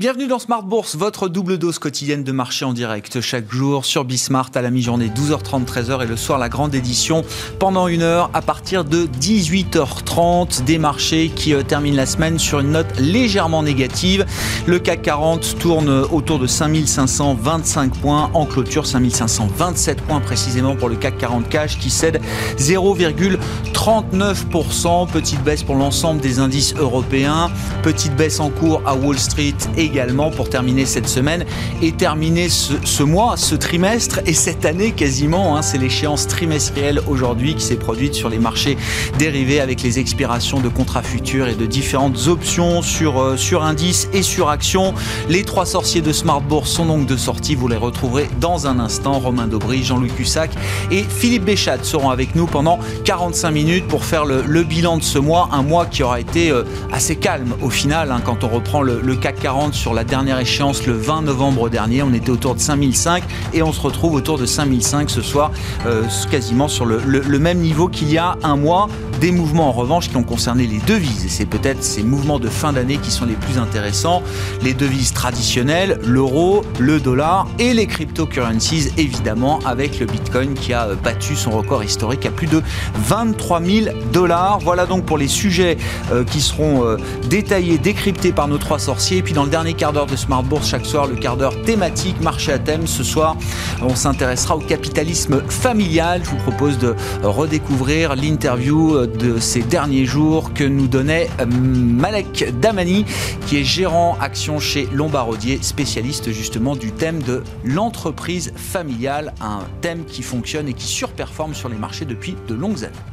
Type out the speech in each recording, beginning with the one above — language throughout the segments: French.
Bienvenue dans Smart Bourse, votre double dose quotidienne de marché en direct chaque jour sur Bismart à la mi-journée 12h30 13h et le soir la grande édition pendant une heure à partir de 18h30 des marchés qui euh, terminent la semaine sur une note légèrement négative. Le CAC 40 tourne autour de 5525 points en clôture 5527 points précisément pour le CAC 40 cash qui cède 0,39%, petite baisse pour l'ensemble des indices européens, petite baisse en cours à Wall Street et également pour terminer cette semaine et terminer ce, mois, ce trimestre et cette année quasiment. Hein, c'est l'échéance trimestrielle aujourd'hui qui s'est produite sur les marchés dérivés avec les expirations de contrats futurs et de différentes options sur, euh, indices et sur actions. Les trois sorciers de Smart Bourse sont donc de sortie. Vous les retrouverez dans un instant. Romain Dobry, Jean-Louis Cussac et Philippe Béchat seront avec nous pendant 45 minutes pour faire le, bilan de ce mois. Un mois qui aura été euh, assez calme au final hein, quand on reprend le, le CAC 40 sur la dernière échéance le 20 novembre dernier. On était autour de 5005 et on se retrouve autour de 5005 ce soir, euh, quasiment sur le, même niveau qu'il y a un mois. Des mouvements en revanche qui ont concerné les devises et c'est peut-être ces mouvements de fin d'année qui sont les plus intéressants. Les devises traditionnelles, l'euro, le dollar et les cryptocurrencies évidemment avec le bitcoin qui a euh, battu son record historique à plus de 23 000 dollars. Voilà donc pour les sujets euh, qui seront détaillés, décryptés par nos trois sorciers. Et puis dans le dernier quart d'heure de Smart Bourse chaque soir, le quart d'heure thématique, marché à thème. Ce soir, on s'intéressera au capitalisme familial. Je vous propose de redécouvrir l'interview de ces derniers jours que nous donnait euh, Malek Damani, qui est gérant action chez Lombardier, spécialiste justement du thème de l'entreprise familiale, un thème qui fonctionne et qui surperforme sur les marchés depuis de longues années.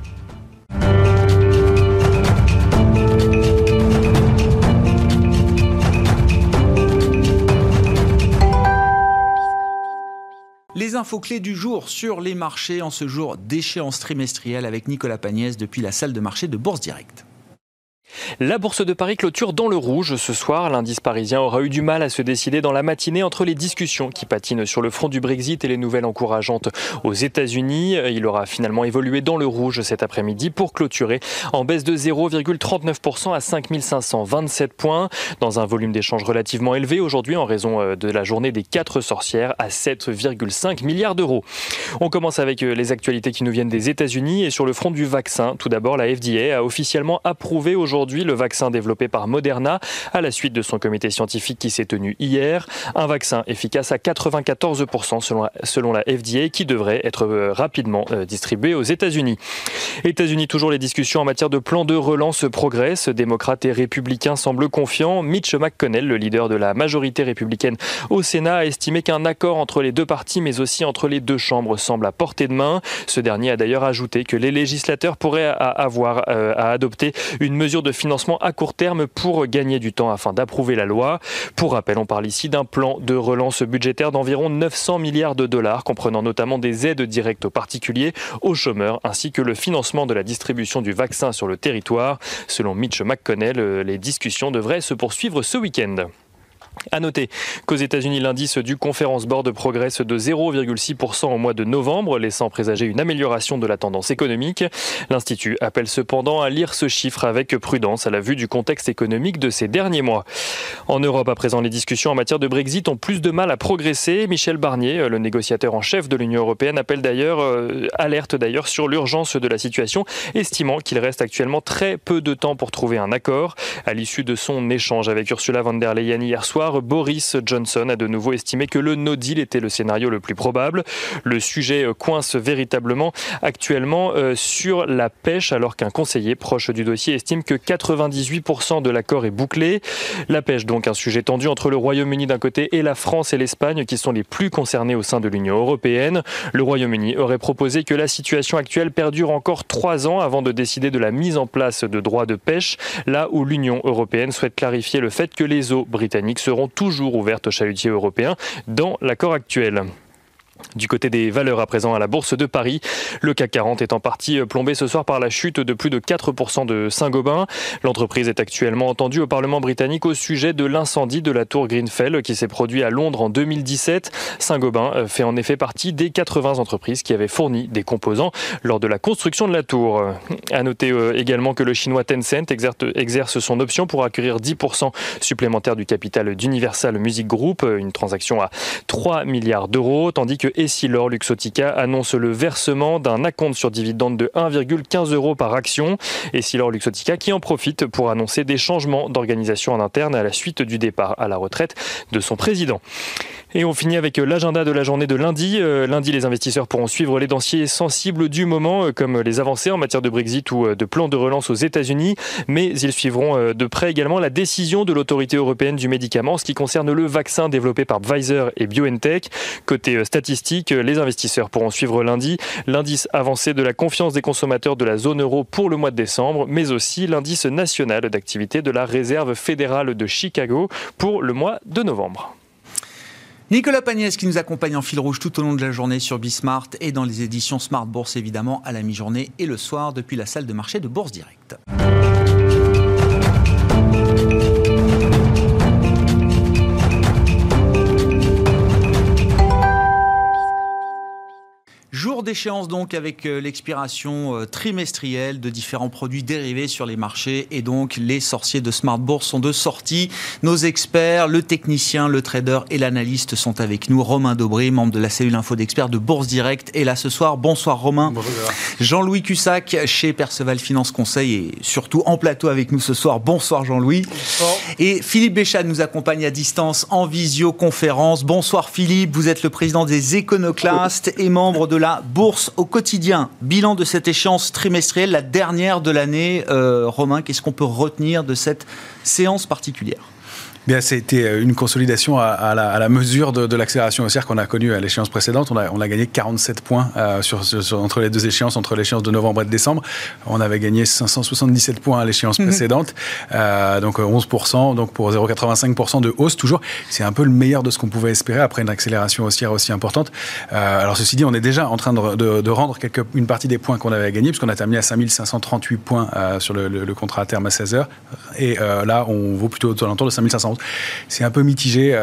Infos clés du jour sur les marchés en ce jour d'échéance trimestrielle avec Nicolas Pagnès depuis la salle de marché de Bourse Directe. La bourse de Paris clôture dans le rouge ce soir. L'indice parisien aura eu du mal à se décider dans la matinée entre les discussions qui patinent sur le front du Brexit et les nouvelles encourageantes aux États-Unis. Il aura finalement évolué dans le rouge cet après-midi pour clôturer en baisse de 0,39% à 5527 points dans un volume d'échange relativement élevé aujourd'hui en raison euh, de la journée des quatre sorcières à 7,5 milliards d'euros. On commence avec euh, les actualités qui nous viennent des États-Unis et sur le front du vaccin. Tout d'abord, la FDA a officiellement approuvé aujourd'hui le vaccin développé par Moderna à la suite de son comité scientifique qui s'est tenu hier. Un vaccin efficace à 94% selon la, selon la FDA qui devrait être euh, rapidement euh, distribué aux États-Unis. États-Unis, toujours les discussions en matière de plan de relance progressent. Démocrates et républicains semblent confiants. Mitch McConnell, le leader de la majorité républicaine au Sénat, a estimé qu'un accord entre les deux partis, mais aussi entre les deux chambres, semble à portée de main. Ce dernier a d'ailleurs ajouté que les législateurs pourraient avoir euh, à adopter une mesure de financement à court terme pour gagner du temps afin d'approuver la loi. Pour rappel, on parle ici d'un plan de relance budgétaire d'environ 900 milliards de dollars, comprenant notamment des aides directes aux particuliers, aux chômeurs, ainsi que le financement de la distribution du vaccin sur le territoire. Selon Mitch McConnell, les discussions devraient se poursuivre ce week-end. À noter qu'aux États-Unis, l'indice du Conference Board progresse de 0,6% au mois de novembre, laissant présager une amélioration de la tendance économique. L'Institut appelle cependant à lire ce chiffre avec prudence à la vue du contexte économique de ces derniers mois. En Europe, à présent, les discussions en matière de Brexit ont plus de mal à progresser. Michel Barnier, le négociateur en chef de l'Union européenne, appelle d'ailleurs, euh, alerte d'ailleurs sur l'urgence de la situation, estimant qu'il reste actuellement très peu de temps pour trouver un accord. À l'issue de son échange avec Ursula von der Leyen hier soir, Boris Johnson a de nouveau estimé que le no deal était le scénario le plus probable. Le sujet coince véritablement actuellement euh, sur la pêche alors qu'un conseiller proche du dossier estime que 98% de l'accord est bouclé. La pêche donc un sujet tendu entre le Royaume-Uni d'un côté et la France et l'Espagne qui sont les plus concernés au sein de l'Union européenne. Le Royaume-Uni aurait proposé que la situation actuelle perdure encore trois ans avant de décider de la mise en place de droits de pêche, là où l'Union européenne souhaite clarifier le fait que les eaux britanniques seront toujours ouvertes aux chalutiers européens dans l'accord actuel. Du côté des valeurs à présent à la Bourse de Paris, le CAC 40 est en partie plombé ce soir par la chute de plus de 4% de Saint-Gobain. L'entreprise est actuellement entendue au Parlement britannique au sujet de l'incendie de la tour Greenfell qui s'est produit à Londres en 2017. Saint-Gobain fait en effet partie des 80 entreprises qui avaient fourni des composants lors de la construction de la tour. À noter euh, également que le chinois Tencent exerce son option pour acquérir 10% supplémentaire du capital d'Universal Music Group, une transaction à 3 milliards d'euros, tandis que Essilor Luxotica annonce le versement d'un acompte sur dividende de 1,15 euros par action? Essilor Luxotica qui en profite pour annoncer des changements d'organisation en interne à la suite du départ à la retraite de son président. Et on finit avec l'agenda de la journée de lundi. Euh, lundi, les investisseurs pourront suivre les dossiers sensibles du moment, euh, comme les avancées en matière de Brexit ou euh, de plan de relance aux États-Unis. Mais ils suivront de près également la décision de l'autorité européenne du médicament, en ce qui concerne le vaccin développé par Pfizer et BioNTech. Côté statistique, les investisseurs pourront suivre lundi l'indice avancé de la confiance des consommateurs de la zone euro pour le mois de décembre, mais aussi l'indice national d'activité de la Réserve fédérale de Chicago pour le mois de novembre. Nicolas Pagnès qui nous accompagne en fil rouge tout au long de la journée sur Bismart et dans les éditions Smart Bourse évidemment à la mi-journée et le soir depuis la salle de marché de Bourse Direct. Jour d'échéance donc avec euh, l'expiration euh, trimestrielle de différents produits dérivés sur les marchés et donc les sorciers de Smart Bourse sont de sortie. Nos experts, le technicien, le trader et l'analyste sont avec nous. Romain Dobré, membre de la cellule info d'experts de Bourse Direct est là ce soir. Bonsoir Romain. Bonjour. Jean-Louis Cussac chez Perceval Finance Conseil et surtout en plateau avec nous ce soir. Bonsoir Jean-Louis. Bonsoir. Et Philippe Béchat nous accompagne à distance en visioconférence. Bonsoir Philippe, vous êtes le président des Éconoclastes et membre de la bourse au quotidien. Bilan de cette échéance trimestrielle, la dernière de l'année. Euh, Romain, qu'est-ce qu'on peut retenir de cette séance particulière? Bien, été euh, une consolidation à, la, mesure de, l'accélération haussière qu'on a connue à l'échéance précédente. On a, on a, gagné 47 points euh, sur, entre les deux échéances, entre l'échéance de novembre et de décembre. On avait gagné 577 points à l'échéance mhm. précédente, euh, donc 11%, donc pour 0,85% de hausse toujours. C'est un peu le meilleur de ce qu'on pouvait espérer après une accélération haussière aussi importante. alors ceci dit, on est déjà en train de, rendre une partie des points qu'on avait gagnés, puisqu'on a terminé à 5538 points sur le, contrat à terme à 16 heures. Et là, on vaut plutôt autour de 5500 c'est un peu mitigé.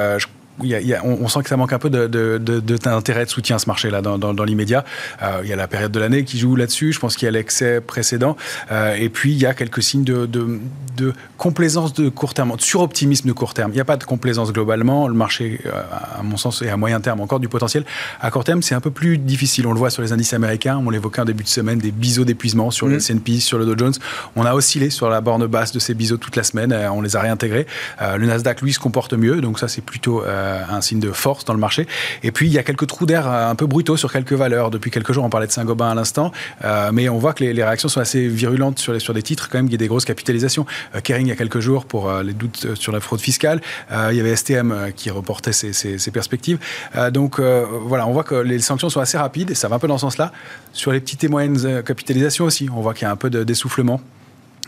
On, sent que ça manque un peu d'intérêt de, de, soutien à ce marché-là dans, l'immédiat. Euh, il y a la période de l'année qui joue là-dessus. Je pense qu'il y a l'excès précédent. Euh, et puis, il y a quelques signes de, complaisance de court terme, de suroptimisme de court terme. Il n'y a pas de complaisance globalement. Le marché, euh, à mon sens, est à moyen terme encore du potentiel. À court terme, c'est un peu plus difficile. On le voit sur les indices américains. On l'évoquait en début de semaine, des biseaux d'épuisement sur le mmh. S&P, sur le Dow Jones. On a oscillé sur la borne basse de ces biseaux toute la semaine. on les a réintégrés. le Nasdaq, lui, se comporte mieux. Donc ça, c'est plutôt euh, un signe de force dans le marché. Et puis, il y a quelques trous d'air euh, un peu brutaux sur quelques valeurs. Depuis quelques jours, on parlait de Saint-Gobain à l'instant, euh, mais on voit que les, réactions sont assez virulentes sur, sur des titres quand même, il y a des grosses capitalisations. Kering, il y a quelques jours, pour les doutes sur la fraude fiscale. il y avait STM qui reportait ses, perspectives. donc, voilà, on voit que les sanctions sont assez rapides, et ça va un peu dans ce sens-là. Sur les petites et moyennes capitalisations aussi, on voit qu'il y a un peu d'essoufflement.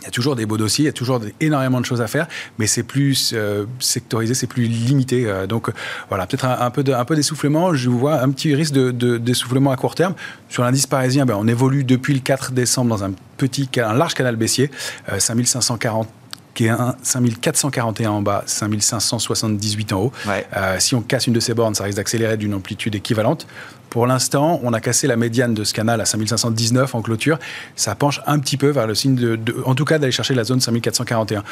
Y a toujours des beaux dossiers, il y a toujours énormément de choses à faire, mais c'est plus euh, sectorisé, c'est plus limité. Euh, donc voilà, peut-être un, peu peu d'essoufflement. Je vois un petit risque de, d'essoufflement à court terme. Sur l'indice parisien, ben, on évolue depuis le 4 décembre dans un petit, un large canal baissier, 5540 5441 en bas, 5578 en haut. Euh, si on casse une de ces bornes, ça risque d'accélérer d'une amplitude équivalente. Pour l'instant, on a cassé la médiane de ce canal à 5519 en clôture. Ça penche un petit peu vers le signe de, en tout cas, d'aller chercher la zone 5441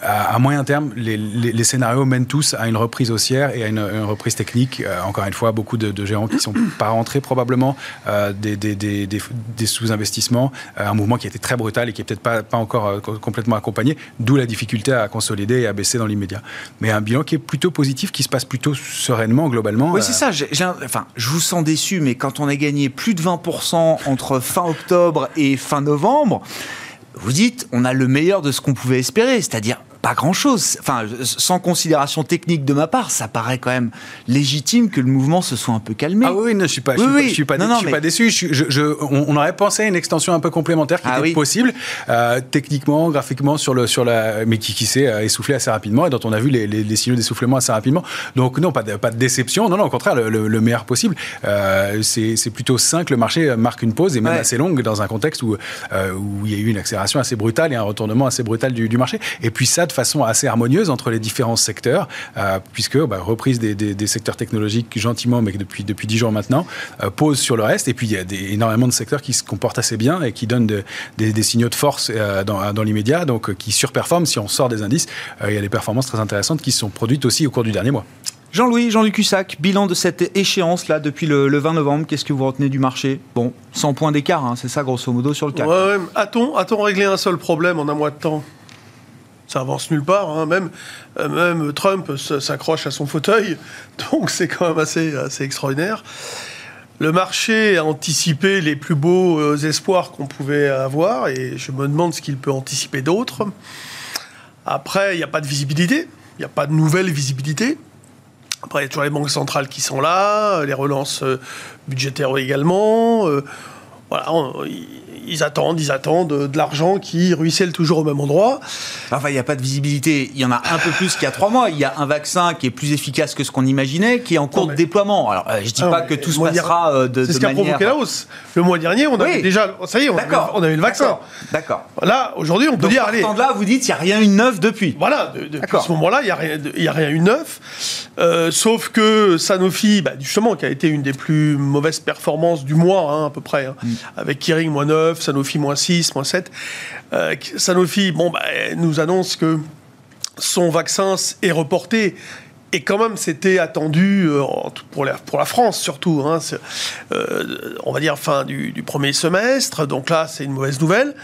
à, moyen terme, les, scénarios mènent tous à une reprise haussière et à une, reprise technique. Euh, encore une fois, beaucoup de, géants qui ne sont pas rentrés probablement, euh, des, sous-investissements, euh, un mouvement qui a été très brutal et qui n'est peut-être pas, pas encore complètement accompagné, d'où la difficulté à consolider et à baisser dans l'immédiat. Mais un bilan qui est plutôt positif, qui se passe plutôt sereinement globalement. Oui, c'est ça. enfin, je vous sens déçu, mais quand on a gagné plus de 20% entre fin octobre et fin novembre, vous dites, on a le meilleur de ce qu'on pouvait espérer, c'est-à-dire pas grand-chose. Enfin, sans considération technique de ma part, ça paraît quand même légitime que le mouvement se soit un peu calmé. Ah oui, non, je suis pas, je suis, pas, je suis pas, déçu. Je, on, aurait pensé à une extension un peu complémentaire qui ah était possible, euh, techniquement, graphiquement, sur le, sur la, mais qui, qui s'est euh, essoufflé assez rapidement et dont on a vu les, les, signaux d'essoufflement assez rapidement. Donc non, pas de, pas de déception. Non, non, au contraire, le, meilleur possible. Euh, c'est plutôt sain que le marché marque une pause et même assez longue dans un contexte où, où il y a eu une accélération assez brutale et un retournement assez brutal du, du marché. Et puis ça, de façon assez harmonieuse entre les différents secteurs, euh, puisque bah, reprise des, secteurs technologiques gentiment, mais depuis depuis dix jours maintenant, euh, pose sur le reste. Et puis il y a des, énormément de secteurs qui se comportent assez bien et qui donnent des, signaux de force euh, dans, dans l'immédiat, donc qui surperforment si on sort des indices. il y a des performances très intéressantes qui se sont produites aussi au cours du dernier mois. Jean-Louis, Jean-Luc Cussac, bilan de cette échéance-là depuis le, 20 novembre, qu'est-ce que vous retenez du marché? Bon, 100 points d'écart, hein, c'est ça grosso modo sur le CAC. Ouais, A-t-on réglé un seul problème en un mois de temps? Ça avance nulle part. Hein. Même, euh, même Trump s'accroche à son fauteuil, donc c'est quand même assez, extraordinaire. Le marché a anticipé les plus beaux euh, espoirs qu'on pouvait avoir, et je me demande ce qu'il peut anticiper d'autres. Après, il n'y a pas de visibilité, il n'y a pas de nouvelle visibilité. Après, il y a toujours les banques centrales qui sont là, les relances euh, budgétaires également. Voilà, ils attendent, ils attendent de, l'argent qui ruisselle toujours au même endroit. Enfin, il n'y a pas de visibilité. Il y en a un peu plus qu'il y a trois mois. Il y a un vaccin qui est plus efficace que ce qu'on imaginait, qui est en cours de déploiement. Alors, euh, je ne dis pas que tout se passera euh, de, C'est ce qui a provoqué la hausse. Le mois dernier, on avait déjà, ça y est, on, avait, on avait, le vaccin. D'accord. Là, aujourd'hui, on peut dire, allez. là, vous dites, il n'y a rien eu de neuf depuis. Voilà, depuis ce moment-là, il n'y a, rien, a rien eu de neuf. Euh, sauf que Sanofi, bah, justement, qui a été une des plus mauvaises performances du mois, hein, à peu près, hein, mm. avec Kering moins 9, Sanofi moins 6, moins 7. Euh, Sanofi, bon, bah, nous annonce que son vaccin est reporté. Et quand même, c'était attendu euh, pour la, France surtout. Hein, euh, on va dire fin du, premier semestre. Donc là, c'est une mauvaise nouvelle.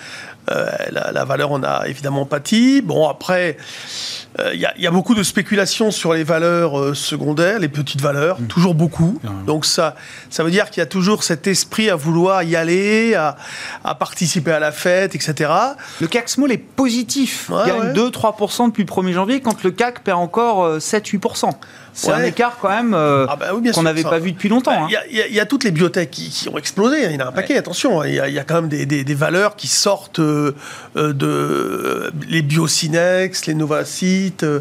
Euh, la, valeur en a évidemment pâti. Bon, après, il euh, y, a beaucoup de spéculations sur les valeurs euh, secondaires, les petites valeurs, mm. toujours beaucoup. Donc ça, ça veut dire qu'il y a toujours cet esprit à vouloir y aller, à, participer à la fête, etc. Le CAC Small est positif. il gagne 2-3% depuis le 1er janvier, quand le CAC perd encore 7-8%. C'est un écart quand même euh, ah bah qu'on n'avait pas vu depuis longtemps. Bah, il y, a toutes les biotech qui, ont explosé. Hein. Il y en a un paquet, attention. Hein. Il y, a quand même des, valeurs qui sortent euh, de les Biocinex, les Novacytes. Euh,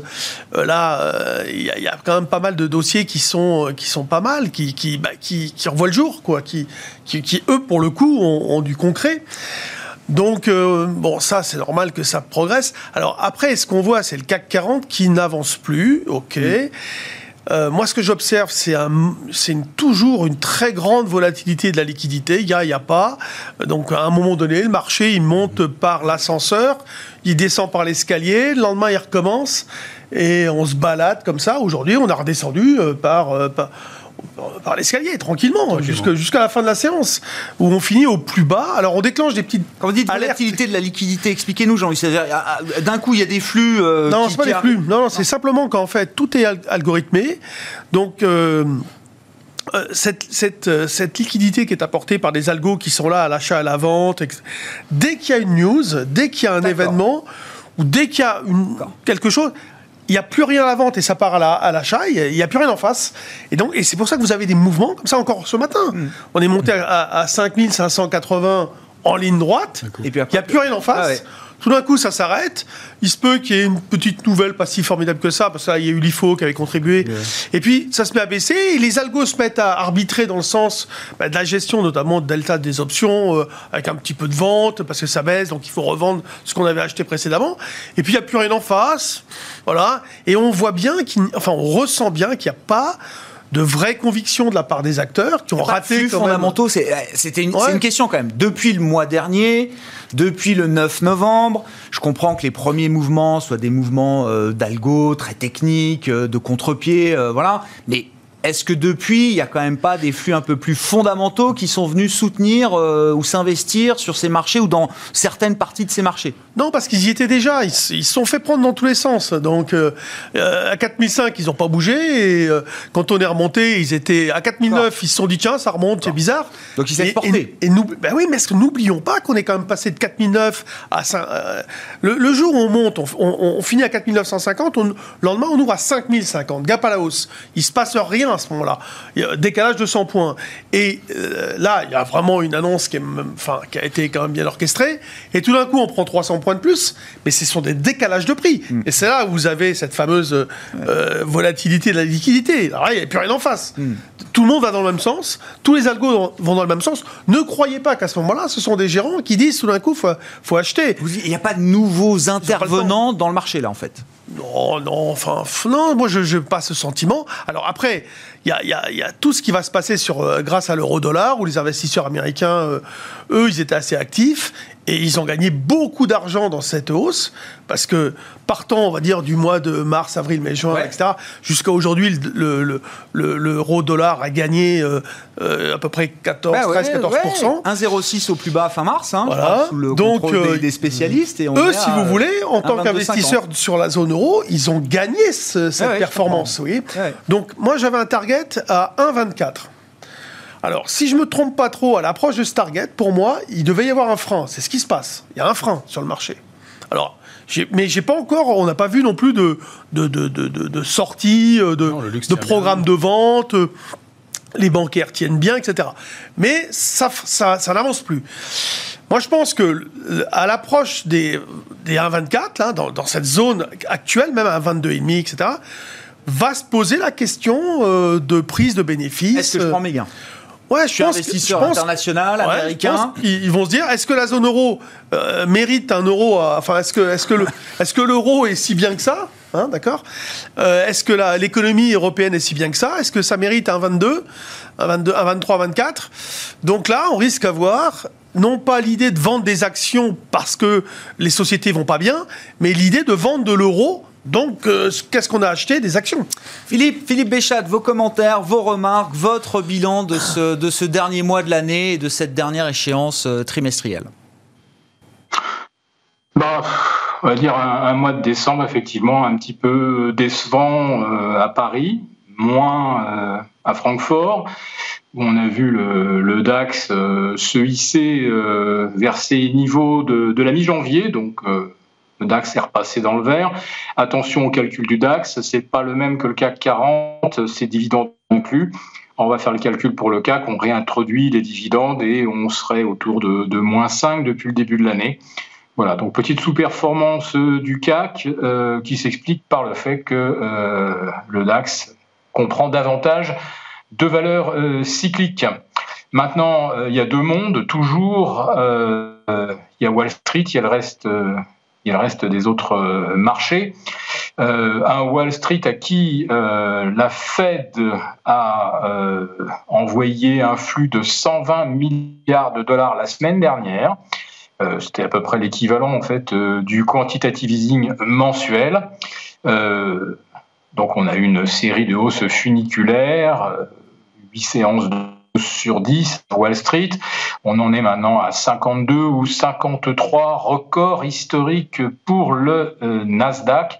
là, il y, a quand même pas mal de dossiers qui sont, qui sont pas mal, qui, qui, bah, qui, revoient le jour, quoi, qui, qui, eux, pour le coup, ont, du concret. Donc, bon, ça, c'est normal que ça progresse. Alors, après, ce qu'on voit, c'est le CAC 40 qui n'avance plus, OK. Mm. Euh, moi, ce que j'observe, c'est toujours une très grande volatilité de la liquidité. Il n'y a, il y a pas. Donc, à un moment donné, le marché, il monte par l'ascenseur, il descend par l'escalier, le lendemain, il recommence, et on se balade comme ça. Aujourd'hui, on a redescendu euh, par, euh, par par l'escalier, tranquillement, jusqu'à la fin de la séance, où on finit au plus bas. Alors on déclenche des petites. Quand vous dites volatilité de la liquidité, expliquez-nous, Jean. D'un coup, il y a des flux. Euh, non, c'est pas des flux. Non, non c'est simplement qu'en fait, tout est algorithmé. Donc. Euh, euh, cette, cette, cette, liquidité qui est apportée par des algos qui sont là à l'achat, à la vente, dès qu'il y a une news, dès qu'il y a un événement, ou dès qu'il y a une, quelque chose, il n'y a plus rien à la vente et ça part à l'achat, il n'y a, plus rien en face. Et donc, et c'est pour ça que vous avez des mouvements comme ça encore ce matin. Mm. On est monté à, à 5580 en ligne droite, et puis il n'y a plus rien en face. Ah tout d'un coup, ça s'arrête. Il se peut qu'il y ait une petite nouvelle pas si formidable que ça, parce qu'il y a eu l'IFO qui avait contribué. Et puis, ça se met à baisser, et les algos se mettent à arbitrer dans le sens bah, de la gestion, notamment de delta des options, euh, avec un petit peu de vente, parce que ça baisse, donc il faut revendre ce qu'on avait acheté précédemment. Et puis, il n'y a plus rien en face. Voilà. Et on voit bien, enfin, on ressent bien qu'il n'y a pas de vraies convictions de la part des acteurs qui ont raté. Les fondamentaux, c'était une, une, question quand même. Depuis le mois dernier, depuis le 9 novembre, je comprends que les premiers mouvements soient des mouvements euh, d'algo très techniques, euh, de contre-pied, euh, voilà. Mais est-ce que depuis, il n'y a quand même pas des flux un peu plus fondamentaux qui sont venus soutenir ou s'investir sur ces marchés ou dans certaines parties de ces marchés? Non, parce qu'ils y étaient déjà. Ils se sont fait prendre dans tous les sens. Donc, à 4005, ils n'ont pas bougé. Et quand on est remonté, ils étaient à 4009, ils se sont dit tiens, ça remonte, c'est bizarre. Donc ils s'est. Et, nous, ben oui, mais est-ce que n'oublions pas qu'on est quand même passé de 4009 à 5, le, jour où on monte, on, finit à 4950, on, le lendemain on ouvre à 5050, gap à la hausse. Il se passe rien à ce moment-là. Il y a décalage de 100 points. Et euh, là, il y a vraiment une annonce qui, est, enfin, qui a été quand même bien orchestrée. Et tout d'un coup, on prend 300 points de plus, mais ce sont des décalages de prix. Mm. Et c'est là où vous avez cette fameuse euh, volatilité de la liquidité. Alors là, il n'y a plus rien en face. Mm. Tout le monde va dans le même sens, tous les algos vont dans le même sens. Ne croyez pas qu'à ce moment-là, ce sont des gérants qui disent tout d'un coup, il faut, faut acheter. Il n'y a pas de nouveaux intervenants dans le marché, là, en fait non, non, enfin, non, moi je n'ai pas ce sentiment. Alors après, il y a, tout ce qui va se passer sur, euh, grâce à l'euro-dollar, où les investisseurs américains, euh, eux, ils étaient assez actifs. Et ils ont gagné beaucoup d'argent dans cette hausse, parce que partant, on va dire, du mois de mars, avril, mai, juin, etc., jusqu'à aujourd'hui, l'euro-dollar a gagné euh, euh, à peu près 14, 13, 14% 1,06 au plus bas fin mars, hein, sous le Donc, euh, des, spécialistes. Et eux, si vous voulez, en tant qu'investisseurs sur la zone euro, ils ont gagné cette performance. Oui. Donc, moi, j'avais un target à 1,24. Alors, si je me trompe pas trop à l'approche de ce target, pour moi, il devait y avoir un frein. C'est ce qui se passe. Il y a un frein sur le marché. Alors, mais j'ai pas encore, on n'a pas vu non plus de, de, de, de, sortie, euh, de, de programme de vente. Euh, les bancaires tiennent bien, etc. Mais ça, ça, ça n'avance plus. Moi, je pense que à l'approche des, des 1,24, là, dans, dans, cette zone actuelle, même à 22,5, etc., va se poser la question euh, de prise de bénéfices. Est-ce que je prends mes gains Ouais, je, suis pense investisseur international, américain. ils vont se dire est-ce que la zone euro euh, mérite un euro Enfin, est-ce que, est-ce que, le, est-ce que l'euro est si bien que ça hein, D'accord? Euh, Est-ce que l'économie européenne est si bien que ça? Est-ce que ça mérite un 22, un 22, un 23, 24 Donc là, on risque d'avoir non pas l'idée de vendre des actions parce que les sociétés vont pas bien, mais l'idée de vendre de l'euro donc, euh, qu'est-ce qu'on a acheté Des actions. Philippe, Philippe Béchat, vos commentaires, vos remarques, votre bilan de ce, de ce dernier mois de l'année et de cette dernière échéance euh, trimestrielle bah, On va dire un, mois de décembre, effectivement, un petit peu décevant euh, à Paris, moins à Francfort, où on a vu le, DAX se hisser vers ses niveaux de, de la mi-janvier, donc DAX est repassé dans le vert. Attention au calcul du DAX, c'est pas le même que le CAC 40, c'est dividendes inclus. On va faire le calcul pour le CAC, on réintroduit les dividendes et on serait autour de, moins 5 depuis le début de l'année. Voilà, donc petite sous-performance du CAC euh, qui s'explique par le fait que euh, le DAX comprend davantage de valeurs euh, cycliques. Maintenant, il y a deux mondes, toujours. il y a Wall Street, il y a le reste il reste des autres euh, marchés. Euh, un Wall Street à qui euh, la Fed a envoyé un flux de 120 milliards de dollars la semaine dernière. C'était à peu près l'équivalent en fait du quantitative easing mensuel. donc on a une série de hausses funiculaires, huit séances de sur 10 Wall Street. On en est maintenant à 52 ou 53 records historiques pour le euh, Nasdaq.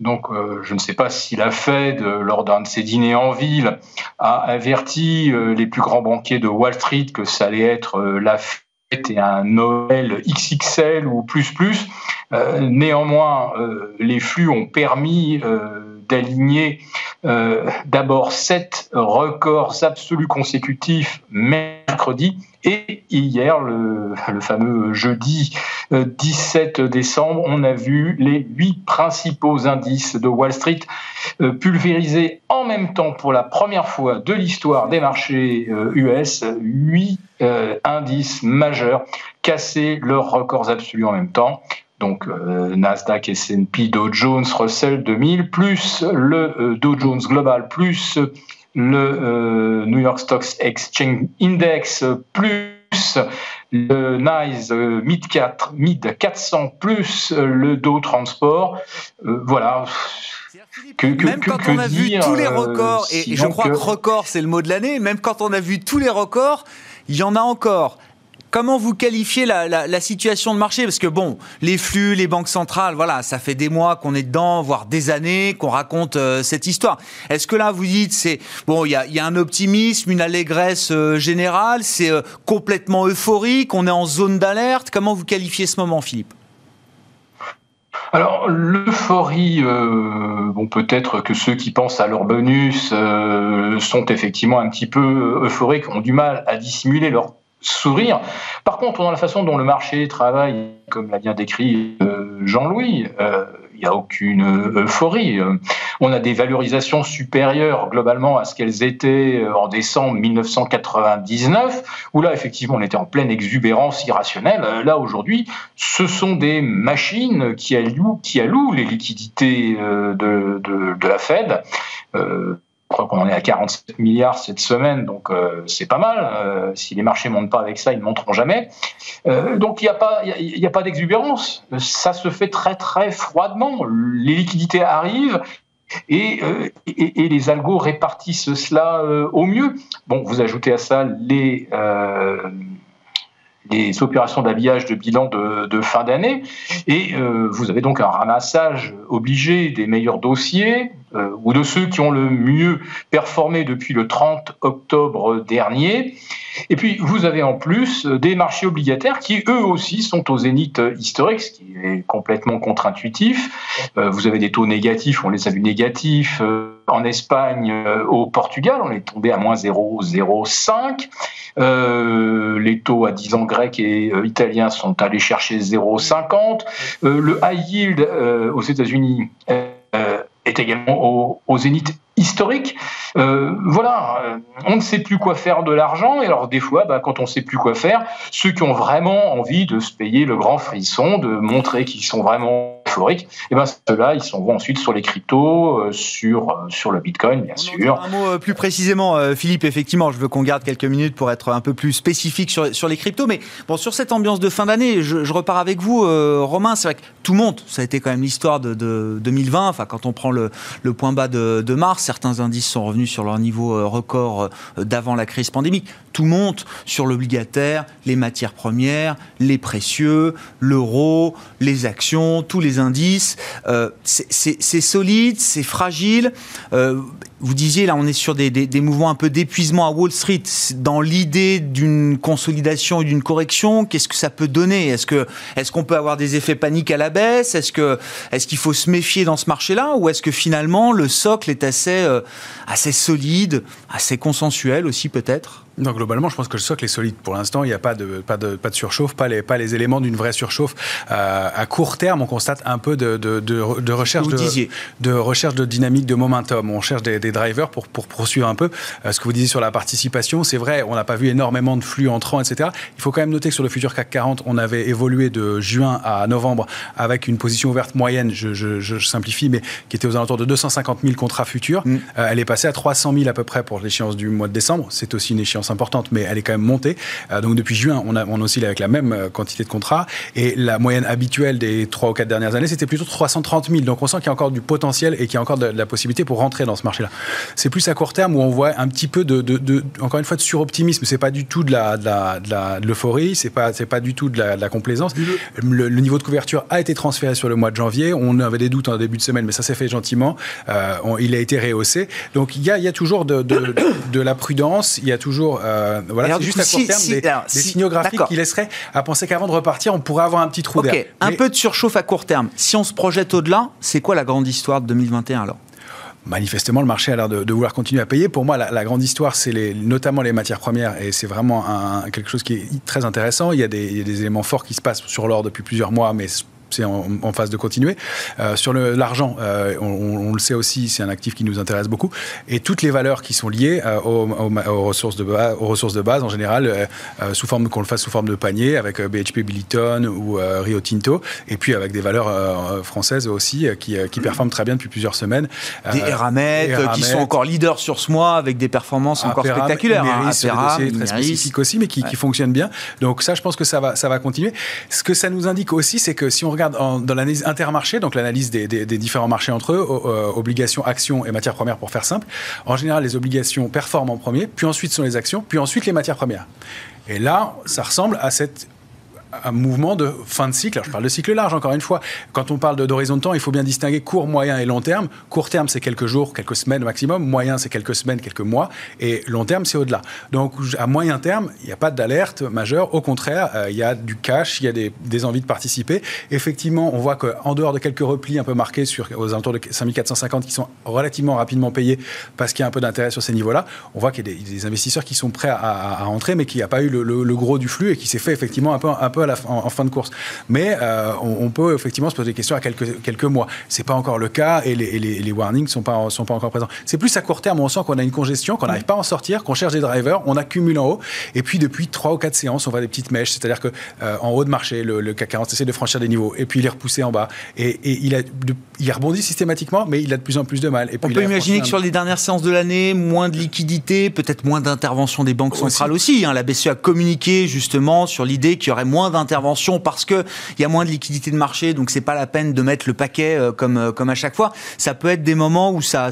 Donc, euh, je ne sais pas si la Fed, euh, lors d'un de ses dîners en ville, a averti les plus grands banquiers de Wall Street que ça allait être la fête et un Noël XXL ou plus plus. néanmoins, les flux ont permis d'aligner euh, d'abord sept records absolus consécutifs mercredi et hier, le, fameux jeudi 17 euh, décembre, on a vu les huit principaux indices de Wall Street euh, pulvérisés en même temps pour la première fois de l'histoire des marchés US, huit indices majeurs casser leurs records absolus en même temps donc euh, Nasdaq, S&P, Dow Jones, Russell 2000, plus le euh, Dow Jones Global, plus le euh, New York Stocks Exchange Index, plus le NICE Mid, 4, Mid 400, plus le Dow Transport. voilà, Que, même quand on a vu tous les records, et, je crois que record c'est le mot de l'année, même quand on a vu tous les records, il y en a encore. Comment vous qualifiez la, situation de marché? Parce que bon, les flux, les banques centrales, voilà, ça fait des mois qu'on est dedans, voire des années qu'on raconte euh, cette histoire. Est-ce que là, vous dites, c'est bon, il y a, un optimisme, une allégresse euh, générale, c'est euh, complètement euphorique, on est en zone d'alerte? Comment vous qualifiez ce moment, Philippe? Alors l'euphorie, bon peut-être que ceux qui pensent à leur bonus sont effectivement un petit peu euphoriques, ont du mal à dissimuler leur sourire. Par contre, dans la façon dont le marché travaille, comme l'a bien décrit euh, Jean-Louis, euh, il n'y a aucune euphorie. On a des valorisations supérieures globalement à ce qu'elles étaient euh, en décembre 1999, où là, effectivement, on était en pleine exubérance irrationnelle. Là, aujourd'hui, ce sont des machines qui allouent, les liquidités de la Fed. Je crois qu'on en est à 47 milliards cette semaine, donc euh, c'est pas mal. Euh, si les marchés ne montent pas avec ça, ils ne monteront jamais. Euh, donc il n'y a pas, d'exubérance. Ça se fait très très froidement. Les liquidités arrivent. Et, les algos répartissent cela au mieux. Bon, vous ajoutez à ça les, opérations d'habillage de bilan de, fin d'année. Et vous avez donc un ramassage obligé des meilleurs dossiers euh, ou de ceux qui ont le mieux performé depuis le 30 octobre dernier. Et puis vous avez en plus des marchés obligataires qui eux aussi sont au zénith historique, ce qui est complètement contre-intuitif. Euh, vous avez des taux négatifs, on les a vus négatifs en Espagne, au Portugal, on est tombé à moins 0,05. Euh, les taux à 10 ans grecs et euh, italiens sont allés chercher 0,50. Euh, le high yield aux États-Unis est également au, zénith historique. voilà, on ne sait plus quoi faire de l'argent, et alors des fois, bah, quand on ne sait plus quoi faire, ceux qui ont vraiment envie de se payer le grand frisson, de montrer qu'ils sont vraiment et eh ben ceux-là, ils sont ensuite sur les cryptos, euh, sur, euh, sur le Bitcoin, bien sûr. Un mot euh, plus précisément, Philippe, effectivement, je veux qu'on garde quelques minutes pour être un peu plus spécifique sur, sur les cryptos, mais bon, sur cette ambiance de fin d'année, je, repars avec vous, Romain, c'est vrai que tout monte, ça a été quand même l'histoire de, 2020, enfin quand on prend le, le point bas de, de, mars, certains indices sont revenus sur leur niveau record d'avant la crise pandémique, tout monte sur l'obligataire, les matières premières, les précieux, l'euro, les actions, tous les indices. Euh, c'est solide, c'est fragile. Euh, vous disiez, là, on est sur des, mouvements un peu d'épuisement à Wall Street. Dans l'idée d'une consolidation et d'une correction, qu'est-ce que ça peut donner? Est-ce qu'on est peut avoir des effets paniques à la baisse? Est-ce qu'il est faut se méfier dans ce marché-là? Ou est-ce que finalement, le socle est assez, euh, assez solide, assez consensuel aussi peut-être? Non, globalement, je pense que le socle est solide. Pour l'instant, il n'y a pas de, pas, de, pas de surchauffe, pas les, pas les éléments d'une vraie surchauffe. Euh, à court terme, on constate un peu de, de, de recherche, de, de, recherche de dynamique, de momentum. On cherche des, des drivers pour, pour poursuivre un peu euh, ce que vous disiez sur la participation. C'est vrai, on n'a pas vu énormément de flux entrants, etc. Il faut quand même noter que sur le futur CAC 40, on avait évolué de juin à novembre avec une position ouverte moyenne, je, je, je simplifie, mais qui était aux alentours de 250 000 contrats futurs. Mm. Euh, elle est passée à 300 000 à peu près pour l'échéance du mois de décembre. C'est aussi une échéance importante, mais elle est quand même montée. Euh, donc depuis juin, on, a, on oscille avec la même quantité de contrats. Et la moyenne habituelle des 3 ou 4 dernières années, c'était plutôt 330 000. Donc on sent qu'il y a encore du potentiel et qu'il y a encore de la possibilité pour rentrer dans ce marché-là. C'est plus à court terme où on voit un petit peu de, encore une fois, de suroptimisme. C'est pas du tout de la, de l'euphorie, c'est pas, c'est pas du tout de la, complaisance. Le, niveau de couverture a été transféré sur le mois de janvier. On avait des doutes en début de semaine, mais ça s'est fait gentiment. Euh, il a été rehaussé. Donc il y a, il y a toujours de, de, la prudence. Il y a toujours, euh, voilà, juste à court terme des, signaux graphiques qui laisseraient à penser qu'avant de repartir, on pourrait avoir un petit trou d'air. Un peu de surchauffe à court terme. Si on se projette au-delà, c'est quoi la grande histoire de 2021 alors? Manifestement, le marché a l'air de, vouloir continuer à payer. Pour moi, la, grande histoire, c'est les, notamment les matières premières, et c'est vraiment un, quelque chose qui est très intéressant. Il y, a des, il y, a des, éléments forts qui se passent sur l'or depuis plusieurs mois, mais c'est en, phase de continuer. Euh, sur l'argent, euh, on, le sait aussi, c'est un actif qui nous intéresse beaucoup. Et toutes les valeurs qui sont liées euh, aux, ressources de base, aux ressources de base en général, sous forme qu'on le fasse sous forme de panier avec BHP Billiton ou Rio Tinto, et puis avec des valeurs françaises aussi qui, qui, performent très bien depuis plusieurs semaines. Des Eramet, qui sont encore leaders sur ce mois avec des performances encore spectaculaires. Hein. c'est très spécifique aussi, mais qui, qui fonctionnent bien. Donc ça, je pense que ça va, ça va continuer. Ce que ça nous indique aussi, c'est que si on regarde dans l'analyse intermarché, donc l'analyse des, différents marchés entre eux, obligations, actions et matières premières pour faire simple, en général, les obligations performent en premier, puis ensuite sont les actions, puis ensuite les matières premières. Et là, ça ressemble à cette un mouvement de fin de cycle. Alors, je parle de cycle large, encore une fois. Quand on parle d'horizon de, temps, il faut bien distinguer court, moyen et long terme. Court terme, c'est quelques jours, quelques semaines maximum. Moyen, c'est quelques semaines, quelques mois. Et long terme, c'est au-delà. Donc, à moyen terme, il n'y a pas d'alerte majeure. Au contraire, euh, il y a du cash, il y a des, envies de participer. Effectivement, on voit qu'en dehors de quelques replis un peu marqués aux alentours de 5450 qui sont relativement rapidement payés parce qu'il y a un peu d'intérêt sur ces niveaux-là, on voit qu'il y a des, investisseurs qui sont prêts à, entrer, mais qui n'y a pas eu le, gros du flux et qui s'est fait effectivement un peu en, fin de course. Mais euh, on, peut effectivement se poser des questions à quelques, quelques mois. C'est pas encore le cas et les, les, warnings sont pas, sont pas encore présents. C'est plus à court terme, on sent qu'on a une congestion, qu'on n'arrive pas à en sortir, qu'on cherche des drivers, on accumule en haut. Et puis depuis 3 ou 4 séances, on voit des petites mèches. C'est-à-dire qu'en euh, en haut de marché, le, CAC 40 essaie de franchir des niveaux et puis il est repoussé en bas. Et, il, a, il rebondit systématiquement, mais il a de plus en plus de mal. Et puis on peut imaginer que sur les dernières séances de l'année, moins de liquidités, peut-être moins d'intervention des banques centrales aussi. Hein. La BCE a communiqué justement sur l'idée qu'il y aurait moins d'intervention parce qu'il y a moins de liquidité de marché, donc c'est pas la peine de mettre le paquet euh, comme, euh, comme à chaque fois. Ça peut être des moments où ça,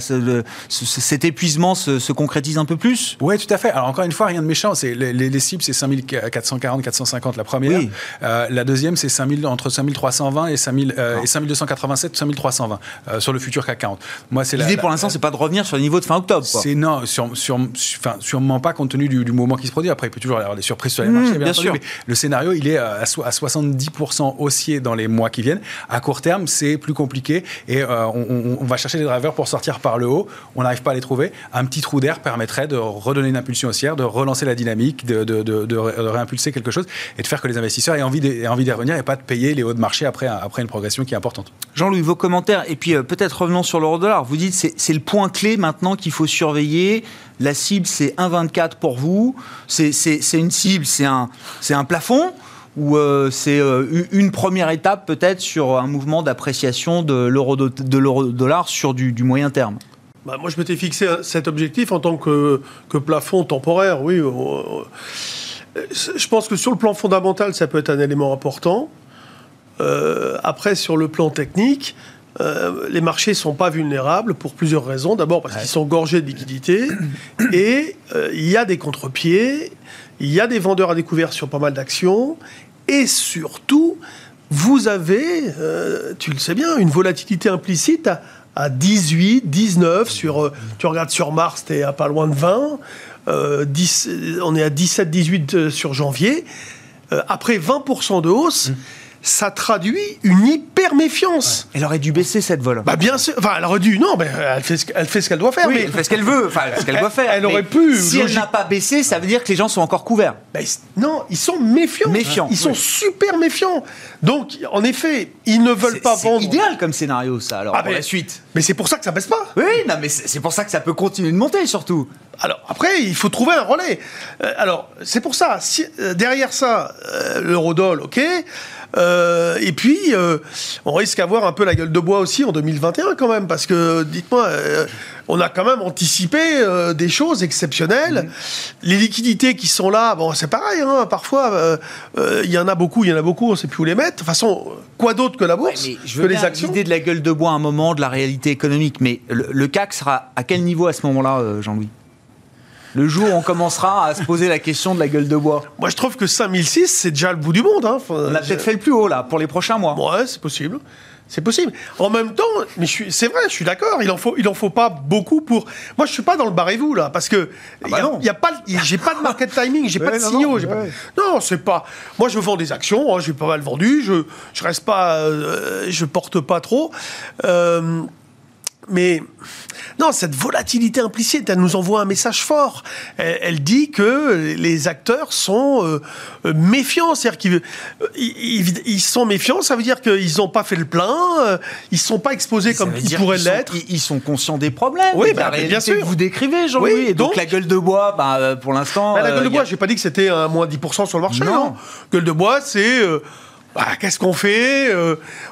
cet épuisement se, concrétise un peu plus Oui, tout à fait. Alors encore une fois, rien de méchant. C'est, les, les, cibles, c'est 5440, 450 la première. Euh, la deuxième, c'est 5000, entre 5320 et, 5000, et 5287, 5320 sur le futur CAC 40. Moi, c'est L'idée pour l'instant, c'est pas de revenir sur les niveaux de fin octobre. C'est non, sur, sur, enfin, sûrement pas compte tenu du, du, mouvement qui se produit. Après, il peut toujours y avoir des surprises sur les marchés, bien, sûr. Mais le scénario, il est à, à 70% haussier dans les mois qui viennent. À court terme, c'est plus compliqué et euh, on, va chercher des drivers pour sortir par le haut. On n'arrive pas à les trouver. Un petit trou d'air permettrait de redonner une impulsion haussière, de relancer la dynamique, de, réimpulser quelque chose et de faire que les investisseurs aient envie d'y revenir et pas de payer les hauts de marché après, une progression qui est importante. Jean-Louis, vos commentaires et puis euh, peut-être revenons sur l'euro-dollar. Vous dites c'est c'est le point clé maintenant qu'il faut surveiller. La cible, c'est 1,24 pour vous. C'est une cible, c'est un plafond ou euh, c'est euh, une première étape peut-être sur un mouvement d'appréciation de l'euro-dollar sur du, moyen terme? Bah, Moi, je m'étais fixé cet objectif en tant que, plafond temporaire, oui. je pense que sur le plan fondamental, ça peut être un élément important. Euh, après, sur le plan technique, les marchés ne sont pas vulnérables pour plusieurs raisons. D'abord parce qu'ils sont gorgés de liquidités et il y a des contre-pieds, il y a des vendeurs à découvert sur pas mal d'actions et surtout, vous avez, euh, tu le sais bien, une volatilité implicite à, 18, 19. Sur, euh, tu regardes sur Mars, tu es à pas loin de 20. 10, euh, on est à 17, 18 sur janvier. après 20% de hausse. Mmh ça traduit une hyper méfiance. Elle aurait dû baisser cette vol. Bah bien sûr. Enfin, elle aurait dû. Non, mais elle fait ce, qu'elle doit faire. mais elle fait ce qu'elle veut. Enfin, ce qu'elle doit faire. Elle, aurait pu. Si elle n'a pas baissé, ça veut dire que les gens sont encore couverts. Bah, non, ils sont méfiants. Méfiants. Ils sont super méfiants. Donc, en effet, ils ne veulent pas vendre. C'est idéal comme scénario, ça. Alors pour la suite. Mais c'est pour ça que ça baisse pas. Oui, non, mais c'est pour ça que ça peut continuer de monter, surtout. Alors après, il faut trouver un relais. Euh, alors c'est pour ça. Si, euh, derrière ça, euh, l'eurodoll, ok. Euh, et puis, euh, on risque d'avoir un peu la gueule de bois aussi en 2021 quand même, parce que, dites-moi, euh, on a quand même anticipé des choses exceptionnelles. Mm. Les liquidités qui sont là, bon, c'est pareil, hein, parfois, il y en a beaucoup, il y en a beaucoup, on ne sait plus où les mettre. De toute façon, quoi d'autre que la bourse, je veux que les actions l'idée de la gueule de bois à un moment, de la réalité économique, mais le CAC sera à quel niveau à ce moment-là, Jean-Louis? Le jour où on commencera à se poser la question de la gueule de bois Moi, je trouve que 5006, c'est déjà le bout du monde. Hein. on a peut-être fait le plus haut, là, pour les prochains mois. Ouais, c'est possible. C'est possible. En même temps, mais c'est vrai, je suis d'accord. Il en faut, il en faut pas beaucoup pour. Moi, je suis pas dans le barrez-vous là, parce que ah bah il y, a, pas, j'ai pas de market timing, j'ai pas de signaux. Non, c'est pas. Moi, je vends des actions. Hein, j'ai pas mal vendu. Je, je reste pas, euh, je porte pas trop. Euh, mais non, cette volatilité implicite, elle nous envoie un message fort. Elle, dit que les acteurs sont euh, euh, méfiants, c'est-à-dire qu'ils ils, sont méfiants, ça veut dire qu'ils n'ont pas fait le plein, euh, ils ne sont pas exposés comme ils pourraient l'être. Ils, sont conscients des problèmes. Oui, bah, bien sûr. vous décrivez, Jean-Louis. et donc, la gueule de bois, bah, pour l'instant. Bah, la gueule de bois, je j'ai pas dit que c'était un moins 10% sur le marché. Non. Gueule de bois, c'est bah, qu'est-ce qu'on fait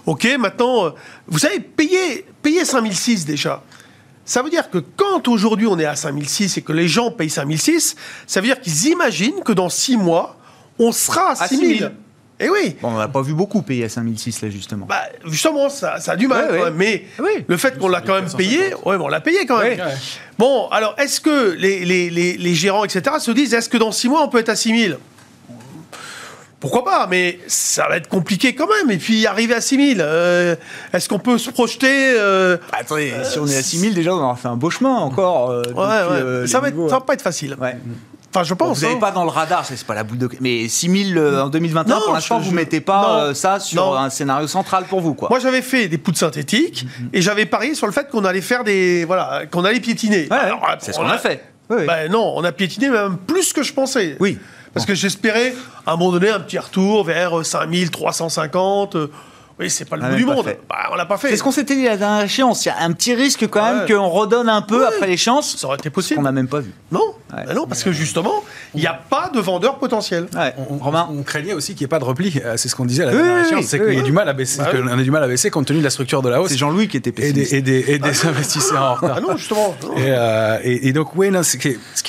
Ok, maintenant, vous savez, payer, payer 5006 déjà. Ça veut dire que quand aujourd'hui on est à 5006 et que les gens payent 5006, ça veut dire qu'ils imaginent que dans 6 mois, on sera à 6000. Et oui. Bon, on n'a pas vu beaucoup payer à 5006 là justement. Bah, justement, ça, ça a du mal. Ouais, quand ouais. même. Mais Oui. le fait qu'on l'a quand même payé, ouais, bon, on l'a payé quand même. Ouais. Bon, alors est-ce que les, les, les, les gérants, etc., se disent est-ce que dans 6 mois on peut être à 6000 pourquoi pas, mais ça va être compliqué quand même. Et puis arriver à 6000, euh, est-ce qu'on peut se projeter euh, Bah, attendez, si on est à 6000 déjà, on aura fait un beau chemin encore. euh, Ouais, depuis, ouais. euh, ça, va être- ça va hein. pas être facile. Ouais. Enfin, je pense. vous n'avez hein. pas dans le radar, c'est pas la boule de. Mais 6000 euh, en 2021, Non, pour l'instant, vous je- mettez pas non. euh, ça sur Non. un scénario central pour vous, quoi. Moi, j'avais fait des poudres synthétiques et j'avais parié sur le fait qu'on allait faire des. Voilà, qu'on allait piétiner. C'est ce on qu'on a fait. Ben non, on a piétiné même plus que je pensais. Oui. Parce que j'espérais, à un moment donné, un petit retour vers 5350. Oui, c'est pas le On bout du monde. Bah, on l'a pas fait. C'est ce qu'on s'était dit à la dernière échéance. Il y a un petit risque quand même Ouais. qu'on redonne un peu Ouais. après l'échéance, Ça aurait été qu'on possible. n'a même pas vu. Non, Ouais. Ben non, parce que justement, il n'y a pas de vendeur potentiel. Ouais. On, on- Romain on craignait aussi qu'il n'y ait pas de repli. Euh, C'est ce qu'on disait à la Oui, dernière oui, échéance, oui, c'est oui, y a du mal à baisser, Bah oui. qu'on a du mal à baisser compte tenu de la structure de la hausse C'est Jean-Louis qui était et pessimiste. des, et des, et des investisseurs en retard. Ah non, justement. non. Et, euh, et- et donc, oui,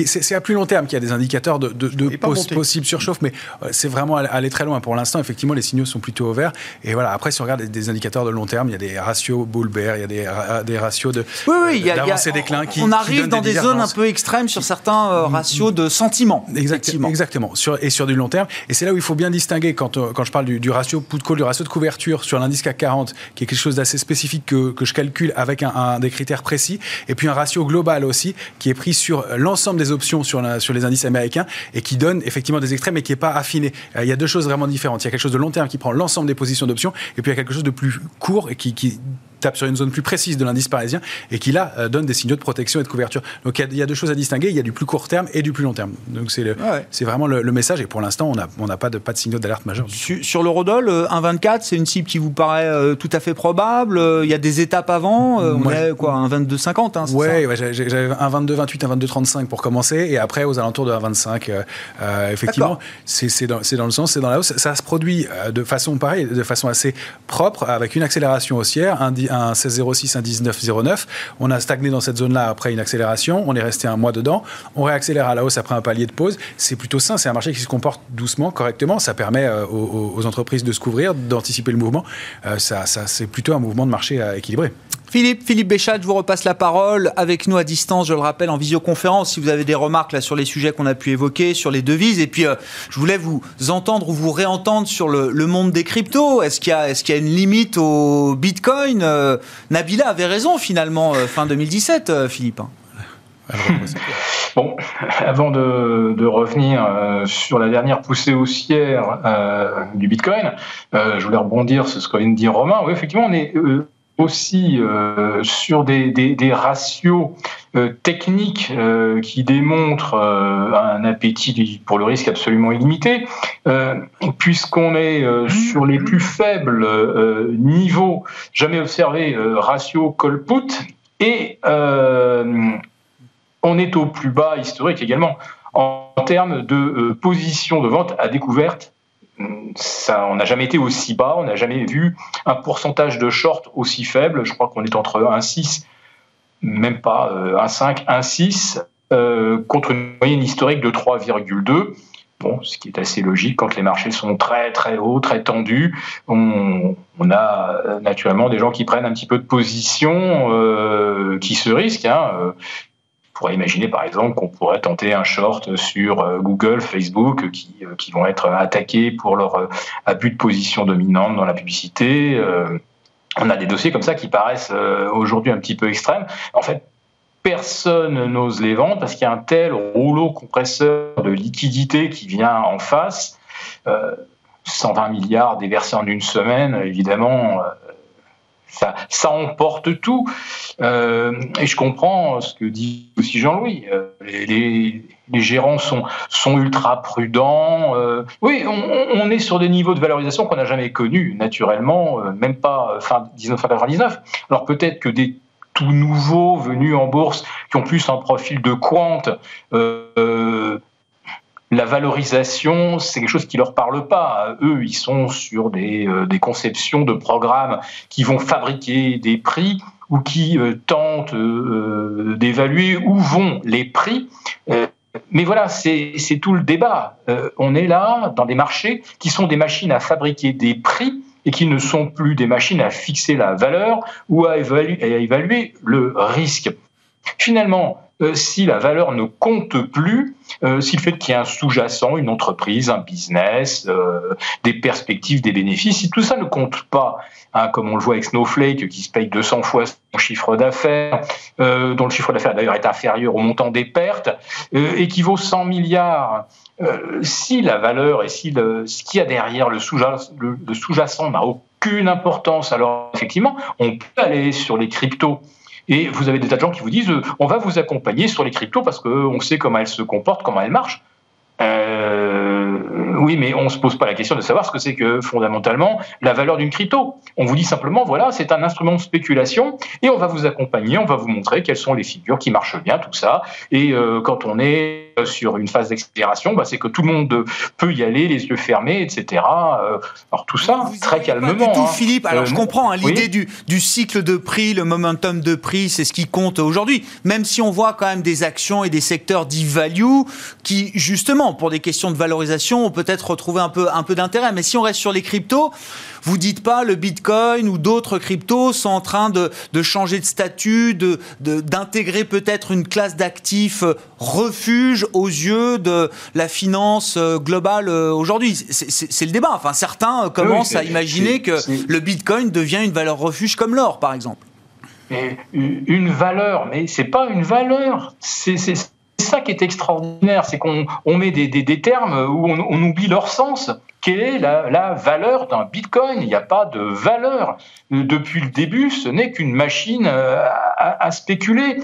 c'est à plus long terme qu'il y a des indicateurs de, de, de possible surchauffe, mais euh, c'est vraiment aller, aller très loin. Pour l'instant, effectivement, les signaux sont plutôt au vert. Et voilà, après, si on regarde des, indicateurs de long terme, il y a des ratios bull bear, il y a des, ra- des ratios de Oui, oui, d'avancée déclin qui on arrive dans des zones un peu extrêmes sur certains euh, ratios de sentiments. Exact- effectivement. exactement, sur, et sur du long terme. Et c'est là où il faut bien distinguer, quand, euh, quand je parle du, du ratio put call, du ratio de couverture sur l'indice CAC 40, qui est quelque chose d'assez spécifique que, que je calcule avec un, un- des critères précis, et puis un ratio global aussi, qui est pris sur l'ensemble des options sur, la- sur les indices américains, et qui donne effectivement des extrêmes, mais qui n'est pas affiné. Euh, il y a deux choses vraiment différentes. Il y a quelque chose de long terme qui prend l'ensemble des positions d'options, et puis y a quelque chose de plus court et qui, qui tape sur une zone plus précise de l'indice parisien et qui là euh, donne des signaux de protection et de couverture. Donc il y a- il y, a deux choses à distinguer, il y a du plus court terme et du plus long terme. Donc c'est le- Ouais. c'est vraiment le, le message et pour l'instant on n'a on pas de pas de signaux d'alerte majeurs. Sur, sur l'eurodoll, euh, 1,24, c'est une cible qui vous paraît euh, tout à fait probable. Euh, Il y a des étapes avant. euh, on Moi, est quoi, un 22,50 hein, Ouais, ouais, j'avais j'avais un 22 28 un 22 35 pour commencer et après aux alentours de 1 25 euh, euh, effectivement c'est dans, dans le sens c'est dans la hausse ça se produit euh, de façon pareille de façon assez propre avec une accélération haussière un, un 16,06 un 19,09 on a stagné dans cette zone là après une accélération. On est resté un mois dedans. On réaccélère à la hausse après un palier de pause. C'est plutôt sain. C'est un marché qui se comporte doucement correctement. Ça permet euh, aux, entreprises de se couvrir d'anticiper le mouvement. Euh, ça c'est plutôt un mouvement de marché euh, équilibré Philippe, Philippe Béchat, je vous repasse la parole. Avec nous à distance, je le rappelle, en visioconférence, si vous avez des remarques là sur les sujets qu'on a pu évoquer, sur les devises. Et puis, euh, je voulais vous entendre ou vous réentendre sur le, le monde des cryptos. Est-ce qu'il y, a- est-ce qu'il y a une limite au Bitcoin? Euh, Nabila avait raison finalement, euh, fin 2017, euh, Philippe. Bon, avant de, de revenir euh, sur la dernière poussée haussière euh, du Bitcoin, euh, je voulais rebondir sur ce que vient de dire Romain. Oui, effectivement, on est euh, aussi euh, sur des, des- des ratios euh, techniques euh, qui démontrent un appétit pour le risque absolument illimité, puisqu'on est euh, sur les plus faibles niveaux jamais observés, ratio call-put, et on est au plus bas historique également. En termes de position de vente à découverte, on n'a jamais été aussi bas, on n'a jamais vu un pourcentage de short aussi faible. Je crois qu'on est entre 1,6, même pas euh, 1,5, 1,6, euh, contre une moyenne historique de 3,2. Bon, ce qui est assez logique quand les marchés sont très très hauts, très tendus. On, a euh, naturellement des gens qui prennent un petit peu de position, euh, qui se risquent. Hein, euh, pourrait imaginer par exemple qu'on pourrait tenter un short sur euh, Google, Facebook, qui, euh, qui vont être attaqués pour leur euh, abus de position dominante dans la publicité. On a des dossiers comme ça qui paraissent aujourd'hui un petit peu extrêmes. En fait, personne n'ose les vendre parce qu'il y a un tel rouleau compresseur de liquidité qui vient en face. Euh, 120 milliards déversés en une semaine, évidemment, ça, emporte tout. Euh, et je comprends ce que dit aussi Jean-Louis. Euh, les, gérants sont, ultra prudents. Euh, oui, on, est sur des niveaux de valorisation qu'on n'a jamais connus, naturellement, même pas fin 1999. Alors peut-être que des tout nouveaux venus en bourse qui ont plus un profil de quant, la valorisation, c'est quelque chose qui leur parle pas. Eux, ils sont sur des, euh, conceptions de programmes qui vont fabriquer des prix ou qui euh, tentent euh, d'évaluer où vont les prix. Mais voilà, c'est tout le débat. on est là dans des marchés qui sont des machines à fabriquer des prix et qui ne sont plus des machines à fixer la valeur ou à évaluer le risque. Finalement, euh, si la valeur ne compte plus, euh, si le fait qu'il y ait un sous-jacent, une entreprise, un business, euh, des perspectives, des bénéfices, si tout ça ne compte pas, hein, comme on le voit avec Snowflake qui se paye 200 fois son chiffre d'affaires, dont le chiffre d'affaires d'ailleurs est inférieur au montant des pertes, et qui vaut 100 milliards, si la valeur et si ce qu'il y a derrière le sous-jacent n'a aucune importance, alors effectivement, on peut aller sur les cryptos. Et vous avez des tas de gens qui vous disent euh, on va vous accompagner sur les cryptos parce qu'on sait comment elles se comportent, comment elles marchent. Euh, oui, mais on ne se pose pas la question de savoir ce que c'est que fondamentalement la valeur d'une crypto. On vous dit simplement, voilà, c'est un instrument de spéculation et on va vous accompagner, on va vous montrer quelles sont les figures qui marchent bien, tout ça. Et euh, quand on est sur une phase d'accélération, bah, c'est que tout le monde peut y aller, les yeux fermés, etc. Euh, alors tout ça, très calmement. Pas du tout, hein. Philippe. Alors je comprends hein, l'idée du, du, cycle de prix, le momentum de prix, c'est ce qui compte aujourd'hui. Même si on voit quand même des actions et des secteurs dits value qui, justement, pour des questions de valorisation, ont peut-être retrouvé un peu, un peu d'intérêt. Mais si on reste sur les cryptos, vous dites pas le Bitcoin ou d'autres cryptos sont en train de, de changer de statut, de, d'intégrer peut-être une classe d'actifs euh, refuge aux yeux de la finance euh, globale euh, aujourd'hui. C'est, le débat. Enfin, certains commencent à imaginer que le Bitcoin devient une valeur refuge comme l'or, par exemple. une valeur, mais c'est pas une valeur. C'est, ça qui est extraordinaire, c'est qu'on met des, termes où on, oublie leur sens. Quelle est la, valeur d'un bitcoin? Il n'y a pas de valeur. Depuis le début, ce n'est qu'une machine euh, à, spéculer.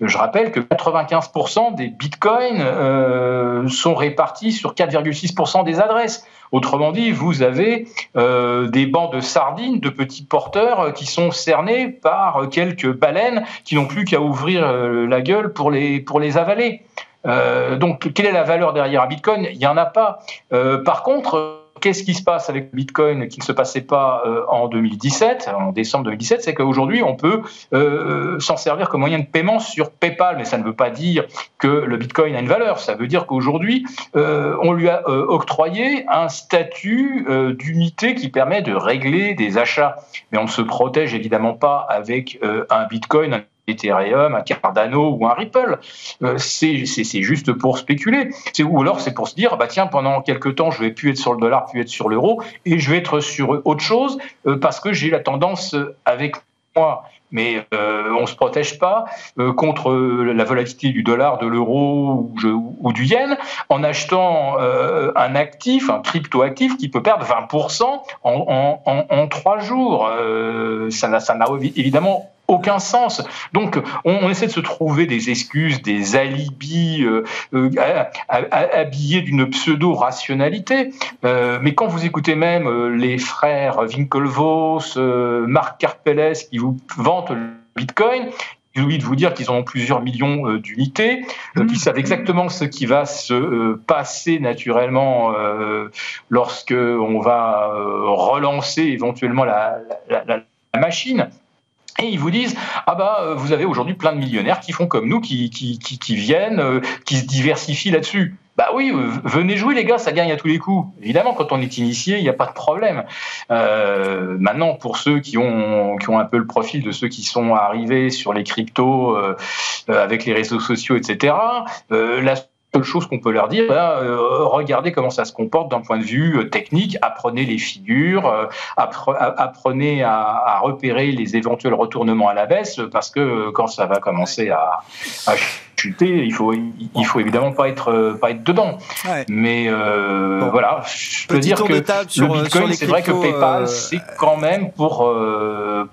Je rappelle que 95% des bitcoins euh, sont répartis sur 4,6% des adresses. Autrement dit, vous avez euh, des bancs de sardines, de petits porteurs qui sont cernés par quelques baleines qui n'ont plus qu'à ouvrir la gueule pour les, avaler. Euh, donc, quelle est la valeur derrière un Bitcoin? Il n'y en a pas. Euh, par contre, qu'est-ce qui se passe avec Bitcoin qui ne se passait pas euh, en 2017, en décembre 2017 C'est qu'aujourd'hui, on peut s'en servir comme moyen de paiement sur PayPal, mais ça ne veut pas dire que le Bitcoin a une valeur. Ça veut dire qu'aujourd'hui, on lui a octroyé un statut d'unité qui permet de régler des achats. Mais on ne se protège évidemment pas avec un Bitcoin, Ethereum, un Cardano ou un Ripple. Euh, c'est juste pour spéculer. Ou alors c'est pour se dire, bah tiens, pendant quelques temps, je vais plus être sur le dollar, plus être sur l'euro, et je vais être sur autre chose euh, parce que j'ai la tendance avec moi mais euh, on ne se protège pas contre la volatilité du dollar, de l'euro ou, du yen en achetant un actif, un crypto-actif qui peut perdre 20% en, en, trois jours. ça n'a évidemment aucun sens. Donc, on, essaie de se trouver des excuses, des alibis euh, euh, habillés d'une pseudo-rationalité. Euh, mais quand vous écoutez même les frères Winklevoss, Marc Karpeles qui vous vantent le Bitcoin, ils oublient de vous dire qu'ils ont plusieurs millions d'unités, qu'ils savent exactement ce qui va se passer naturellement lorsque on va relancer éventuellement la, la machine. Et ils vous disent ah bah euh, vous avez aujourd'hui plein de millionnaires qui font comme nous, qui qui, qui, viennent, euh, qui se diversifient là-dessus. Bah oui, euh, venez jouer les gars, ça gagne à tous les coups. Évidemment, quand on est initié, il n'y a pas de problème. Euh, maintenant, pour ceux qui ont qui ont un peu le profil de ceux qui sont arrivés sur les cryptos euh, avec les réseaux sociaux, etc. Euh, seule chose qu'on peut leur dire, euh, regardez comment ça se comporte d'un point de vue euh, technique, apprenez les figures, euh, apprenez à, repérer les éventuels retournements à la baisse, parce que quand ça va commencer à, chuter, il faut, il faut évidemment pas être, pas être dedans. Mais voilà, je peux dire que le Bitcoin, c'est vrai que PayPal, c'est quand même pour,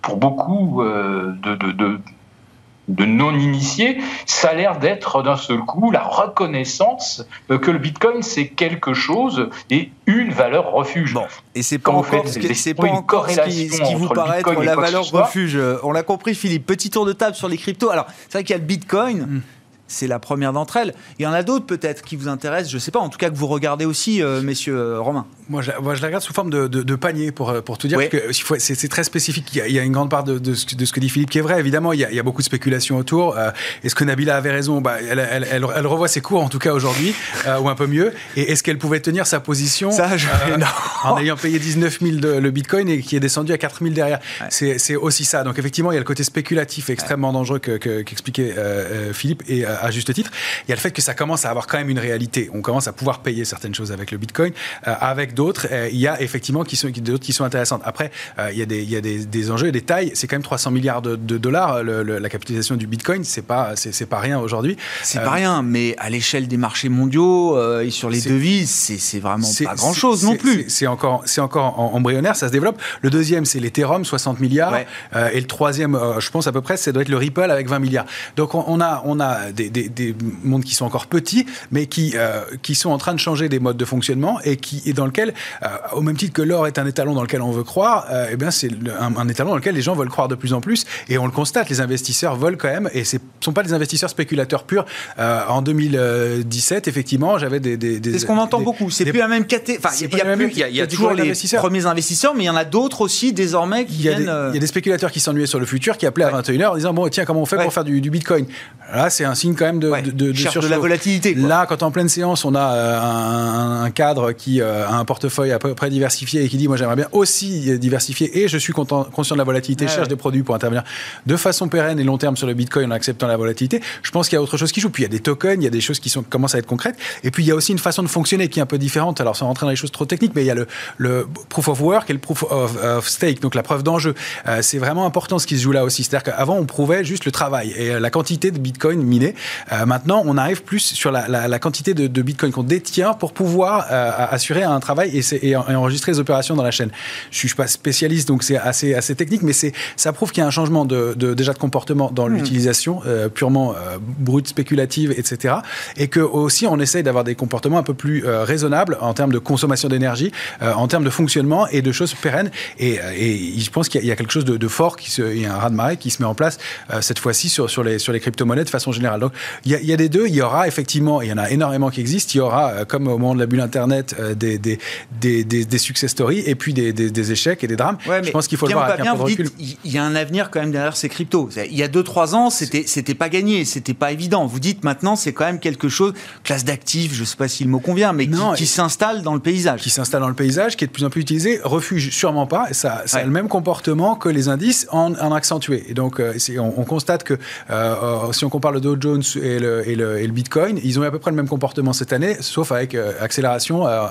pour beaucoup de, de de non-initiés, ça a l'air d'être d'un seul coup la reconnaissance que le Bitcoin c'est quelque chose et une valeur refuge. Bon, et c'est pas encore, ce, qui, pas encore ce qui, ce qui vous paraît être la valeur refuge. On l'a compris, Philippe. Petit tour de table sur les cryptos. Alors, c'est vrai qu'il y a le Bitcoin. Hmm. C'est la première d'entre elles. Il y en a d'autres peut-être qui vous intéressent, je ne sais pas, en tout cas que vous regardez aussi, euh, messieurs euh, Romain. Moi je, moi, je la regarde sous forme de, de, panier pour, pour tout dire. que C'est très spécifique. Il y, a, il y, a, une grande part de, de, ce, que dit Philippe qui est vrai. Évidemment, il y a, il y a beaucoup de spéculations autour. Euh, est-ce que Nabila avait raison? Bah, elle, elle, elle, elle, revoit ses cours en tout cas aujourd'hui, euh, ou un peu mieux. Et est-ce qu'elle pouvait tenir sa position Ça, je... euh, en ayant payé 19 000 de, le Bitcoin et qui est descendu à 4 000 derrière? Ouais. C'est aussi ça. Donc effectivement, il y a le côté spéculatif extrêmement ouais. dangereux qu'expliquait que, euh, Philippe et à juste titre. Il y a le fait que ça commence à avoir quand même une réalité. On commence à pouvoir payer certaines choses avec le Bitcoin, avec d'autres. il y a effectivement qui sont d'autres qui sont intéressantes. Après, euh, il y a des, il y a des, des enjeux et des tailles. C'est quand même 300 milliards de, de dollars le, le, la capitalisation du Bitcoin. C'est pas c'est pas rien aujourd'hui. C'est euh, pas rien, mais à l'échelle des marchés mondiaux euh, et sur les devises, c'est vraiment pas grand chose non plus. C'est encore c'est encore embryonnaire, ça se développe. Le deuxième, c'est l'Ethereum, 60 milliards, ouais. euh, et le troisième, euh, je pense à peu près, ça doit être le Ripple avec 20 milliards. Donc on, on a on a des, des, des, mondes qui sont encore petits, mais qui qui sont en train de changer des modes de fonctionnement et qui et dans lequel, au même titre que l'or est un étalon dans lequel on veut croire, euh, eh bien c'est un, un, étalon dans lequel les gens veulent croire de plus en plus. Et on le constate, les investisseurs veulent quand même, et ce ne sont pas des investisseurs spéculateurs purs. Euh, en 2017, effectivement, j'avais des, des, des C'est ce qu'on entend des, beaucoup. C'est plus la même catégorie. Enfin, il y a, plus, il y a, il y a toujours les premiers investisseurs, mais il y en a d'autres aussi désormais qui il y a viennent. Il y a des spéculateurs qui s'ennuyaient sur le futur, qui appelaient ouais. à 21h en disant bon tiens comment on fait ouais. pour faire du, du Bitcoin? Là, c'est un signe quand même de, ouais. de, de, de, de la volatilité. Quoi. Là, quand en pleine séance, on a euh, un, un, cadre qui euh, a un portefeuille à peu près diversifié et qui dit moi j'aimerais bien aussi diversifier et je suis content, conscient de la volatilité, ouais, je cherche des produits pour intervenir de façon pérenne et long terme sur le Bitcoin en acceptant la volatilité. Je pense qu'il y a autre chose qui joue. Puis il y a des tokens, il y a des choses qui sont, commencent à être concrètes. Et puis il y a aussi une façon de fonctionner qui est un peu différente. Alors sans rentrer dans les choses trop techniques, mais il y a le, le proof of work et le proof of, of stake, donc la preuve d'enjeu. Euh, c'est vraiment important ce qui se joue là aussi. C'est-à-dire qu'avant on prouvait juste le travail et la quantité de Bitcoin miné. Euh, maintenant on arrive plus sur la, la, la quantité de, de Bitcoin qu'on détient pour pouvoir euh, assurer un travail et, et, et, enregistrer les opérations dans la chaîne. Je suis pas spécialiste donc c'est assez, assez technique, mais ça prouve qu'il y a un changement de, de, déjà de comportement dans mmh. l'utilisation euh, purement euh, brute, spéculative, etc. Et que aussi on essaye d'avoir des comportements un peu plus euh, raisonnables en termes de consommation d'énergie, en termes de fonctionnement et de choses pérennes. Et, et je pense qu'il y, y, a quelque chose de, de fort, qui se, il y a un raz-de-marée qui se met en place cette fois-ci sur, sur, les, sur les crypto-monnaies de façon générale. Donc il y, a, il y, a, des deux, il y aura effectivement, il y en a énormément qui existent, il y aura, comme au moment de la bulle Internet, des, des, des, des, des success stories et puis des, des, échecs et des drames. Ouais, je pense qu'il faut le voir avec il y a un avenir quand même derrière ces cryptos. Il y a 2-3 ans, c'était c'était pas gagné, c'était pas évident. Vous dites maintenant, c'est quand même quelque chose, classe d'actifs, je sais pas si le mot convient, mais non, qui, qui s'installe dans le paysage. Qui s'installe dans le paysage, qui est de plus en plus utilisé. Refuge, sûrement pas. Ça, ça ouais. a le même comportement que les indices en, en accentué. Et donc, euh, on, on, constate que euh, si on compare le Dow Jones et le, et, le, et le, Bitcoin, ils ont eu à peu près le même comportement cette année, sauf avec euh, accélération euh,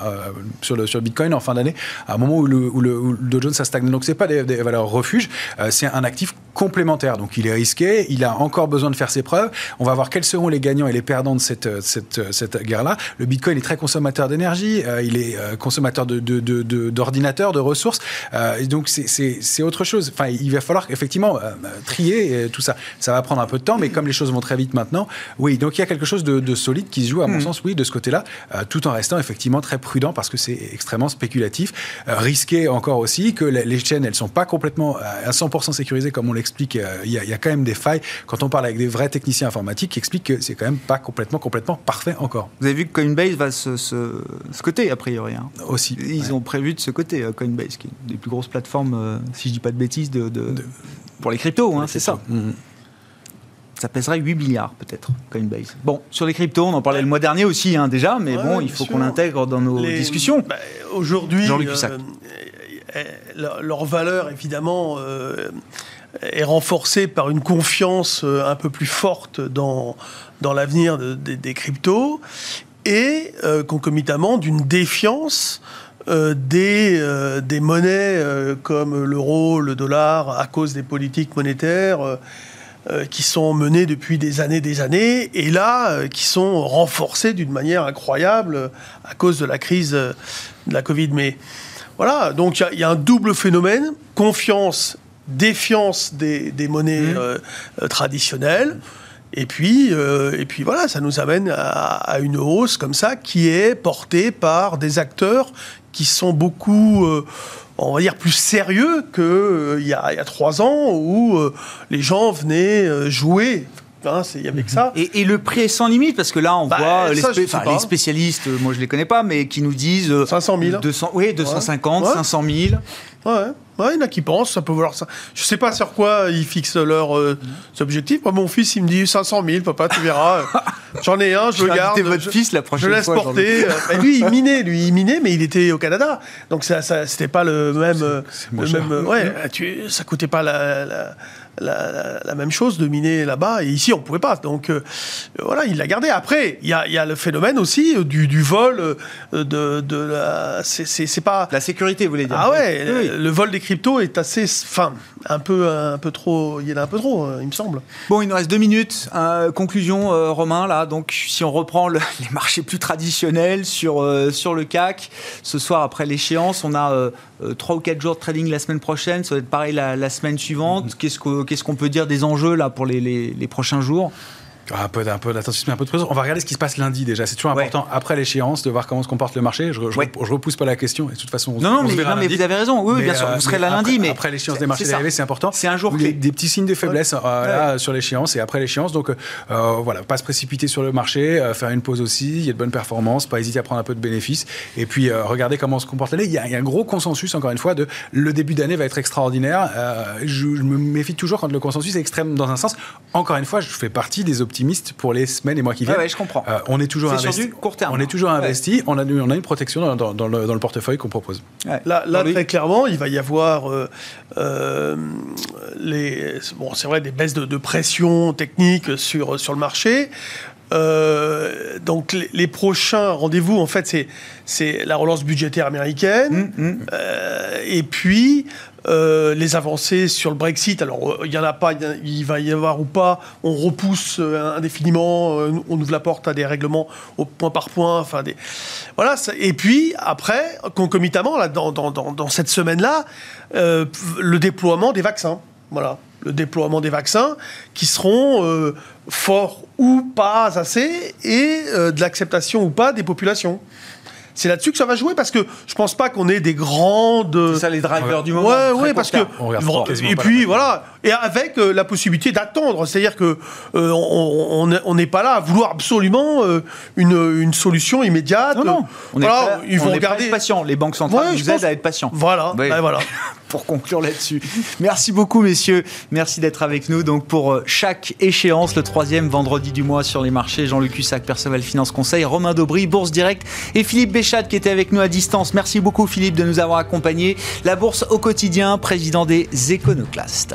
sur, sur le Bitcoin en fin d'année, à un moment où le, où le, où Dow Jones a stagné. Donc, c'est pas des, des valeurs refuge, c'est un actif complémentaire. Donc, il est risqué, il a encore besoin de faire ses preuves. On va voir quels seront les gagnants et les perdants de cette, cette, cette guerre-là. Le Bitcoin est très consommateur d'énergie, euh, il est euh, consommateur d'ordinateurs, de, de, de, de, ressources. Euh, et donc, c'est autre chose. Enfin, il va falloir effectivement trier tout ça. Ça va prendre un peu de temps, mais comme les choses vont très vite maintenant, oui. Donc, il y a quelque chose de, solide qui se joue, à mon mmh. sens, oui, de ce côté-là, tout en restant effectivement très prudent parce que c'est extrêmement spéculatif. Risqué encore aussi que les, les chaînes, elles sont pas complètement à 100% sécurisées comme on l'explique. Il y, y, a quand même des failles quand on parle avec des vrais techniciens informatiques qui expliquent que c'est quand même pas complètement, complètement parfait encore. Vous avez vu que Coinbase va se, se, se coter, a priori. Hein. Aussi. Ils ouais. ont prévu de se coter, euh, Coinbase, qui est une des plus grosses plateformes, euh, si je dis pas de bêtises, de, de, de... pour les cryptos, hein, c'est ça. Mmh ça pèserait 8 milliards peut-être, Coinbase. Bon, sur les cryptos, on en parlait le mois dernier aussi hein, déjà, mais ouais, bon, il faut qu'on l'intègre dans nos les... discussions. Bah, Aujourd'hui, euh, leur valeur, évidemment, euh, est renforcée par une confiance euh, un peu plus forte dans, dans l'avenir de, de, des cryptos et euh, concomitamment d'une défiance euh, des, euh, des, monnaies euh, comme l'euro, le dollar, à cause des politiques monétaires euh, qui sont menées depuis des années des années, et là, euh, qui sont renforcées d'une manière incroyable euh, à cause de la crise de la Covid. Mais voilà, donc il y, y, a un double phénomène, confiance, défiance des, des monnaies mmh. traditionnelles. Et puis, euh, et puis voilà, ça nous amène à, à, une hausse comme ça qui est portée par des acteurs qui sont beaucoup euh, on va dire, plus sérieux qu'il euh, y, y, a trois ans où euh, les gens venaient euh, jouer Hein, il y avait que ça. Et, le prix est sans limite parce que là, on Bah, voit ça, les, spécialistes, euh, moi je les connais pas, mais qui nous disent euh, 500 000. 200, oui, 250, Ouais. 500 000. Ouais, ouais, il y en a qui pensent, ça peut vouloir ça. Je sais pas sur quoi ils fixent leurs euh, objectifs. Moi, mon fils, il me dit 500 000, papa, tu verras. J'en ai un, je, Je le garde. votre je, fils la je prochaine le laisse fois. porter. Euh, bah, lui, il minait, lui, il minait, mais il était au Canada. Donc, ça, ça c'était pas le même. euh, le même ouais, tu, ça coûtait pas la. la la, la- la même chose de miner là-bas et ici on pouvait pas donc euh, voilà il l'a gardé après il y a, y a le phénomène aussi euh, du, du vol euh, de, de la c'est- pas La sécurité, vous voulez dire ah ouais, Oui, le vol des cryptos est assez, enfin, un peu, un peu trop, il y en a un peu trop, il me semble. Bon, il nous reste deux minutes. Euh, conclusion, euh, Romain, là. Donc, si on reprend le- les marchés plus traditionnels sur, sur le CAC, ce soir après l'échéance, on a euh, euh, trois ou quatre jours de trading la semaine prochaine. Ça va être pareil la, la semaine suivante. Qu'est-ce que- qu'est-ce qu'on peut dire des enjeux là pour les, les- les prochains jours? Un peu, un peu d'attentisme, un peu de présence. On va regarder ce qui se passe lundi déjà. C'est toujours Ouais. important après l'échéance de voir comment se comporte le marché. Je, je, Ouais. je repousse pas la question et de toute façon, on, Non, non, se mais, non, mais vous avez raison. Oui, Mais, bien sûr. euh, Vous serez là après- lundi, mais après l'échéance des marchés dérivés, c'est important. C'est un jour Des, clé. des petits signes de faiblesse euh, là, sur l'échéance et après l'échéance. Donc euh, voilà, pas se précipiter sur le marché, euh, faire une pause aussi. Il y a de bonnes performances, pas hésiter à prendre un peu de bénéfices et puis regarder comment se comporte l'année. Il, y a- il y a un gros consensus encore une fois de le début d'année va être extraordinaire. Je, je me méfie toujours quand le consensus est extrême dans un sens. Encore une fois, je fais partie des optimistes pour les semaines et mois qui Ouais, viennent. ouais, je comprends. Euh, on est toujours sur investi. du court terme. On est toujours Ouais. investi. On, a, on a une protection dans, dans- dans le, dans le portefeuille qu'on propose. Ouais. Là, très clairement, il va y avoir euh, euh, les, bon, c'est vrai, des baisses de, de pression technique sur, sur le marché. Euh, donc les, les prochains rendez-vous, en fait, c'est, c'est la relance budgétaire américaine. Hum, hum. Euh, et puis euh, les avancées sur le Brexit. Alors euh, il y en a pas, il va y avoir ou pas. On repousse euh, indéfiniment, on ouvre la porte à des règlements au point par point. Enfin des voilà. Et puis après, concomitamment là, dans, cette semaine-là, le déploiement des vaccins. Voilà, le déploiement des vaccins qui seront forts ou pas assez et de l'acceptation ou pas des populations. C'est là-dessus que ça va jouer parce que je pense pas qu'on ait des grandes. C'est ça les drivers du moment. Ouais, ouais, parce que. On pas, quasiment et pas puis la- voilà, et avec euh, la possibilité d'attendre, c'est-à-dire que euh, on on- on n'est pas là à vouloir absolument euh, une, une solution immédiate. Non, non. On est prêt- ils on vont est à regarder. patient. Les banques centrales Ouais, nous pense- aident à être patients. Voilà, ben voilà. pour conclure là-dessus. Merci beaucoup, messieurs. Merci d'être avec nous. Donc, pour chaque échéance, le troisième vendredi du mois sur les marchés, Jean-Luc Hussac, Perceval Finance Conseil, Romain Daubry, Bourse Direct et Philippe Béchat qui était avec nous à distance. Merci beaucoup, Philippe, de nous avoir accompagnés. La Bourse au quotidien, président des Éconoclastes.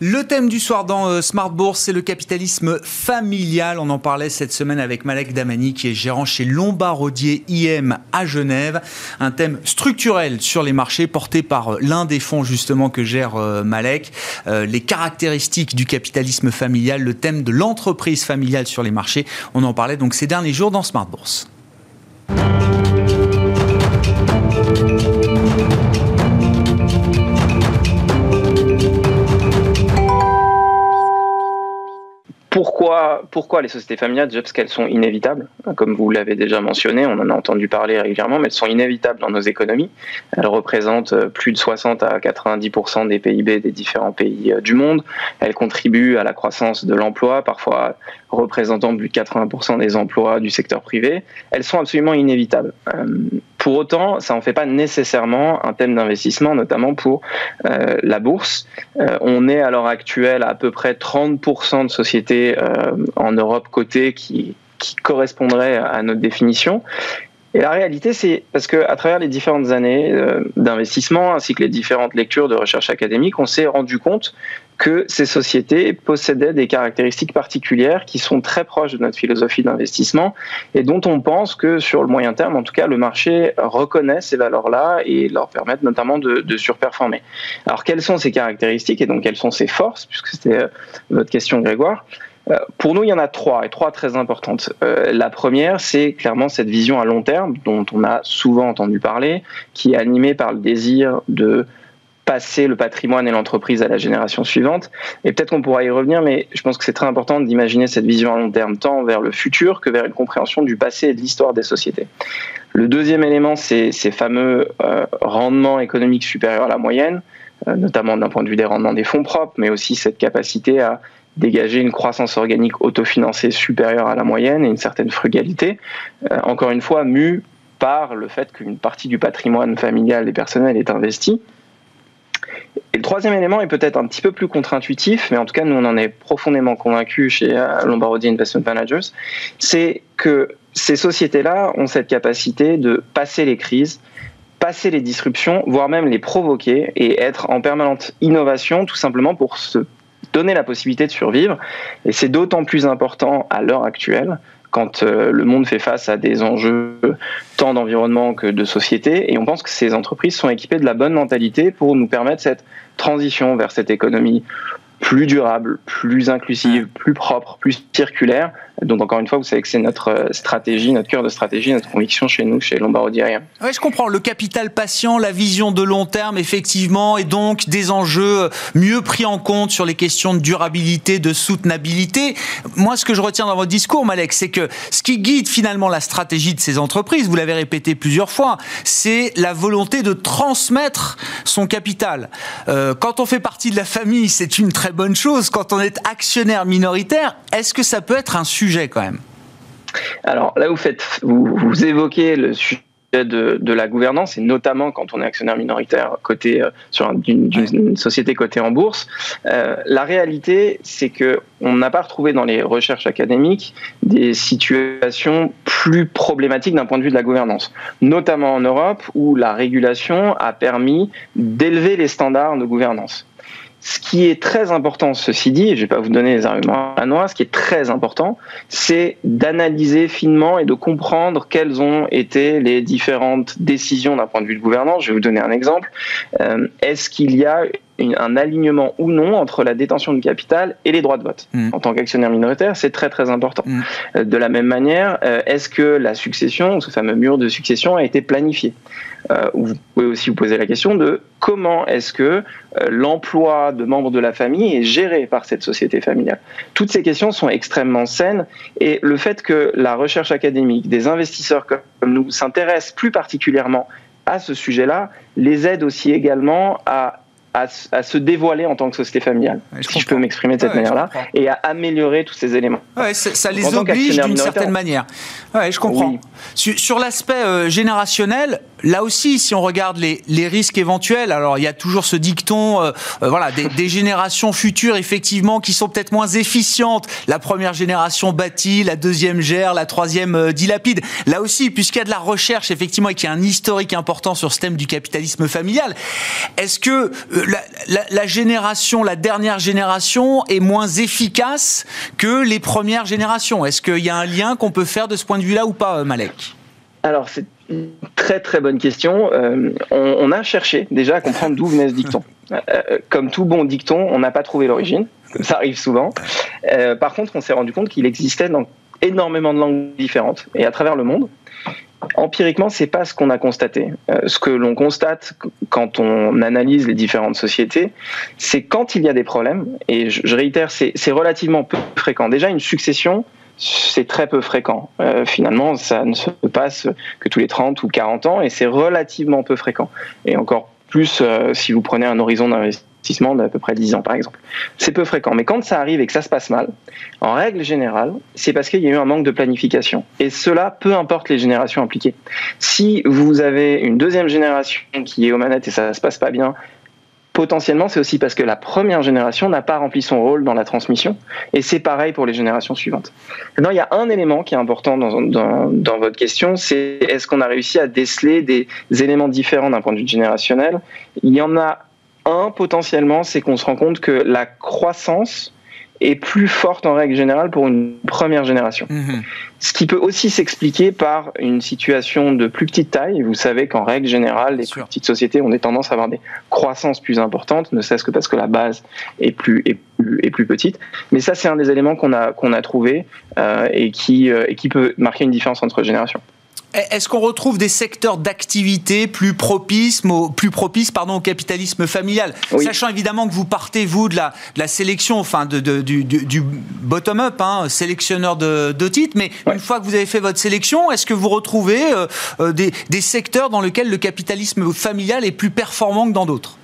Le thème du soir dans euh, Smart Bourse, c'est le capitalisme familial. On en parlait cette semaine avec Malek Damani, qui est gérant chez Lombard Odier IM à Genève. Un thème structurel sur les marchés porté par euh, l'un des fonds justement que gère euh, Malek. Les caractéristiques du capitalisme familial, le thème de l'entreprise familiale sur les marchés. On en parlait donc ces derniers jours dans Smart Bourse. Pourquoi, pourquoi les sociétés familiales Déjà parce qu'elles sont inévitables. Comme vous l'avez déjà mentionné, on en a entendu parler régulièrement, mais elles sont inévitables dans nos économies. Elles représentent euh, plus de 60 à 90% des PIB des différents pays euh, du monde. Elles contribuent à la croissance de l'emploi, parfois représentant plus de 80% des emplois du secteur privé. Elles sont absolument inévitables. Pour autant, ça n'en fait pas nécessairement un thème d'investissement, notamment pour euh, la bourse. Euh, on est à l'heure actuelle à, à peu près 30% de sociétés euh, en Europe cotées qui, qui correspondraient à notre définition. Et la réalité, c'est parce que à travers les différentes années euh, d'investissement ainsi que les différentes lectures de recherche académique, on s'est rendu compte que ces sociétés possédaient des caractéristiques particulières qui sont très proches de notre philosophie d'investissement et dont on pense que sur le moyen terme, en tout cas, le marché reconnaît ces valeurs-là et leur permettent notamment de, de, surperformer. Alors, quelles sont ces caractéristiques et donc quelles sont ces forces, puisque c'était votre question, Grégoire pour nous, il y en a trois, et trois très importantes. Euh, la première, c'est clairement cette vision à long terme, dont on a souvent entendu parler, qui est animée par le désir de passer le patrimoine et l'entreprise à la génération suivante. Et peut-être qu'on pourra y revenir, mais je pense que c'est très important d'imaginer cette vision à long terme, tant vers le futur que vers une compréhension du passé et de l'histoire des sociétés. Le deuxième élément, c'est ces fameux rendements économiques supérieurs à la moyenne, notamment d'un point de vue des rendements des fonds propres, mais aussi cette capacité à dégager une croissance organique autofinancée supérieure à la moyenne et une certaine frugalité. encore une fois, mue par le fait qu'une partie du patrimoine familial et personnel est investi. Et le troisième élément est peut-être un petit peu plus contre-intuitif, mais en tout cas, nous, on en est profondément convaincus chez euh, Lombardi Investment Managers, c'est que ces sociétés-là ont cette capacité de passer les crises, passer les disruptions, voire même les provoquer et être en permanente innovation, tout simplement pour se donner la possibilité de survivre. Et c'est d'autant plus important à l'heure actuelle quand euh, le monde fait face à des enjeux tant d'environnement que de société. Et on pense que ces entreprises sont équipées de la bonne mentalité pour nous permettre cette transition vers cette économie plus durable, plus inclusive, plus propre, plus circulaire. Donc encore une fois, vous savez que c'est notre euh, stratégie, notre cœur de stratégie, notre conviction chez nous, chez Lombardi Rien. Oui, je comprends. Le capital patient, la vision de long terme, effectivement, et donc des enjeux mieux pris en compte sur les questions de durabilité, de soutenabilité. Moi, ce que je retiens dans votre discours, Malek, c'est que ce qui guide finalement la stratégie de ces entreprises, vous l'avez répété plusieurs fois, c'est la volonté de transmettre son capital. Euh, quand on fait partie de la famille, c'est une très bonne chose. Quand on est actionnaire minoritaire, est-ce que ça peut être un sujet quand même? Alors là, vous, faites, vous, évoquez le sujet de, la gouvernance et notamment quand on est actionnaire minoritaire côté euh, sur d'une société cotée en bourse. Euh, la réalité, c'est que on n'a pas retrouvé dans les recherches académiques des situations plus problématiques d'un point de vue de la gouvernance, notamment en Europe où la régulation a permis d'élever les standards de gouvernance. Ce qui est très important, ceci dit, et je ne vais pas vous donner les arguments à noix, ce qui est très important, c'est d'analyser finement et de comprendre quelles ont été les différentes décisions d'un point de vue de gouvernance. Je vais vous donner un exemple. Euh, est-ce qu'il y a un alignement ou non entre la détention du capital et les droits de vote. Mm. En tant qu'actionnaire minoritaire, c'est très très important. Mm. Euh, de la même manière, euh, est-ce que la succession, ce fameux mur de succession, a été planifié? Euh, Vous pouvez aussi vous poser la question de comment est-ce que l'emploi de membres de la famille est géré par cette société familiale. Toutes ces questions sont extrêmement saines et le fait que la recherche académique, des investisseurs comme nous s'intéressent plus particulièrement à ce sujet-là, les aide aussi également à à, se dévoiler en tant que société familiale, si je peux m'exprimer de cette manière-là, et à améliorer tous ces éléments. Ouais, ça, les oblige d'une certaine manière. Je comprends. Sur, l'aspect euh, générationnel, là aussi, si on regarde les, risques éventuels, alors il y a toujours ce dicton, euh, euh, voilà, des, générations futures effectivement qui sont peut-être moins efficientes. La première génération bâtit, la deuxième gère, la troisième dilapide. Là aussi, puisqu'il y a de la recherche effectivement et qu'il y a un historique important sur ce thème du capitalisme familial, est-ce que la, génération, la dernière génération est moins efficace que les premières générations? Est-ce qu'il y a un lien qu'on peut faire de ce point de vue-là ou pas, Malek? Alors, très très bonne question. Euh, on, a cherché déjà à comprendre d'où venait ce dicton. Euh, comme tout bon dicton, on n'a pas trouvé l'origine. Ça arrive souvent. Euh, par contre, on s'est rendu compte qu'il existait dans énormément de langues différentes et à travers le monde. Empiriquement, c'est pas ce qu'on a constaté. Euh, ce que l'on constate quand on analyse les différentes sociétés, c'est quand il y a des problèmes, et je, réitère, c'est relativement peu fréquent. Déjà, une succession, c'est très peu fréquent. Euh, finalement, ça ne se passe que tous les 30 ou 40 ans, et c'est relativement peu fréquent. Et encore plus euh, si vous prenez un horizon d'investissement d'à peu près 10 ans, par exemple. C'est peu fréquent. Mais quand ça arrive et que ça se passe mal, en règle générale, c'est parce qu'il y a eu un manque de planification. Et cela, peu importe les générations impliquées. Si vous avez une deuxième génération qui est aux manettes et ça se passe pas bien, potentiellement, c'est aussi parce que la première génération n'a pas rempli son rôle dans la transmission. Et c'est pareil pour les générations suivantes. Maintenant, il y a un élément qui est important dans, dans, votre question, c'est est-ce qu'on a réussi à déceler des éléments différents d'un point de vue générationnel? Il y en a un, potentiellement, c'est qu'on se rend compte que la croissance est plus forte en règle générale pour une première génération. Mhm. Ce qui peut aussi s'expliquer par une situation de plus petite taille. Vous savez qu'en règle générale, les plus petites sociétés ont des tendances à avoir des croissances plus importantes, ne serait-ce que parce que la base est plus, est plus, est plus petite. Mais ça, c'est un des éléments qu'on a, qu'on a trouvé euh, et, qui, euh, et qui peut marquer une différence entre générations. Est-ce qu'on retrouve des secteurs d'activité plus propices, au, plus propices pardon, au capitalisme familial Sachant évidemment que vous partez, vous, de la, la sélection, enfin de, du, du bottom-up, hein, sélectionneur de, titres, mais une fois que vous avez fait votre sélection, est-ce que vous retrouvez euh, euh, des, des, secteurs dans lesquels le capitalisme familial est plus performant que dans d'autres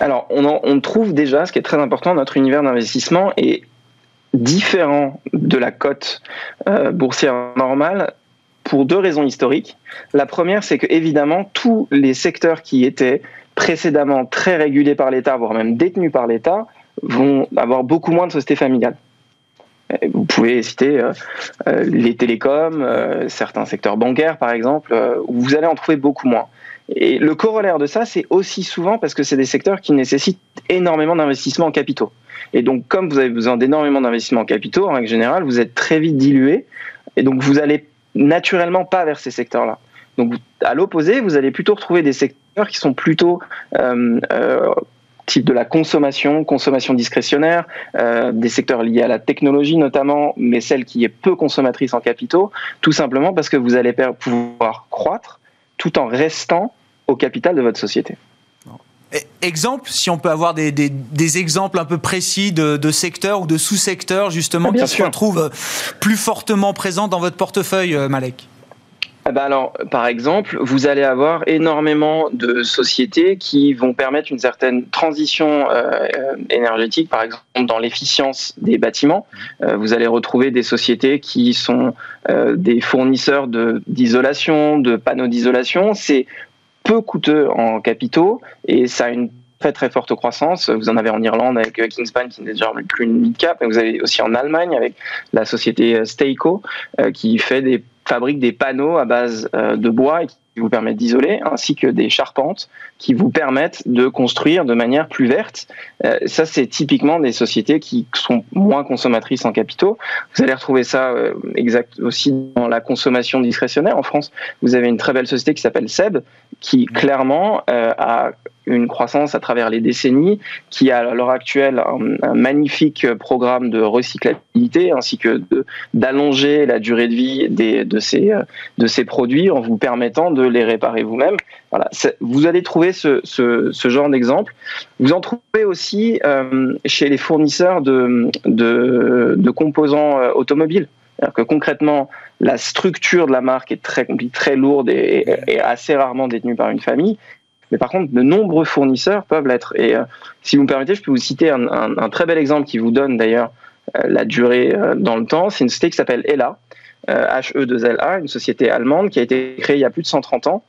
Alors, on, on trouve déjà, ce qui est très important, notre univers d'investissement est différent de la cote euh, boursière normale pour deux raisons historiques. La première, c'est que évidemment tous les secteurs qui étaient précédemment très régulés par l'État, voire même détenus par l'État, vont avoir beaucoup moins de sociétés familiales. Vous pouvez citer euh, euh, les télécoms, euh, certains secteurs bancaires par exemple, où vous allez en trouver beaucoup moins. Et le corollaire de ça, c'est aussi souvent parce que c'est des secteurs qui nécessitent énormément d'investissements en capitaux. Et donc, comme vous avez besoin d'énormément d'investissements en capitaux, en règle générale, vous êtes très vite dilué. Et donc, vous allez naturellement pas vers ces secteurs-là. Donc, à l'opposé, vous allez plutôt retrouver des secteurs qui sont plutôt euh, euh, type de la consommation, consommation discrétionnaire, euh, des secteurs liés à la technologie notamment, mais celle qui est peu consommatrice en capitaux, tout simplement parce que vous allez pouvoir croître tout en restant au capital de votre société. Exemple, si on peut avoir des, des, exemples un peu précis de, de secteurs ou de sous-secteurs justement ah, qui se retrouvent plus fortement présents dans votre portefeuille, euh, Malek ah bah alors, par exemple, vous allez avoir énormément de sociétés qui vont permettre une certaine transition euh, énergétique, par exemple dans l'efficience des bâtiments. Euh, vous allez retrouver des sociétés qui sont des fournisseurs d'isolation, de, de panneaux d'isolation. C'est peu coûteux en capitaux et ça a une très très forte croissance. Vous en avez en Irlande avec euh, Kingspan qui n'est déjà plus une mid-cap, mais vous avez aussi en Allemagne avec la société euh, Steico euh, qui fait des fabrique des panneaux à base de bois vous permettent d'isoler, ainsi que des charpentes qui vous permettent de construire de manière plus verte. ça, c'est typiquement des sociétés qui sont moins consommatrices en capitaux. Vous allez retrouver ça exact aussi dans la consommation discrétionnaire. En France, vous avez une très belle société qui s'appelle Seb, qui clairement a une croissance à travers les décennies, qui a à l'heure actuelle un, magnifique programme de recyclabilité ainsi que d'allonger la durée de vie des, de, ces, de ces produits en vous permettant de les réparer vous-même. Voilà, vous allez trouver ce, ce, ce genre d'exemple. Vous en trouvez aussi euh, chez les fournisseurs de, de, composants euh, automobiles. que concrètement, la structure de la marque est très compliquée, très lourde et, et, assez rarement détenue par une famille. Mais par contre, de nombreux fournisseurs peuvent l'être. Et euh, si vous me permettez, je peux vous citer un, très bel exemple qui vous donne d'ailleurs euh, la durée euh, dans le temps. C'est une société qui s'appelle ELA, HE2LA, une société allemande qui a été créée il y a plus de 130 ans.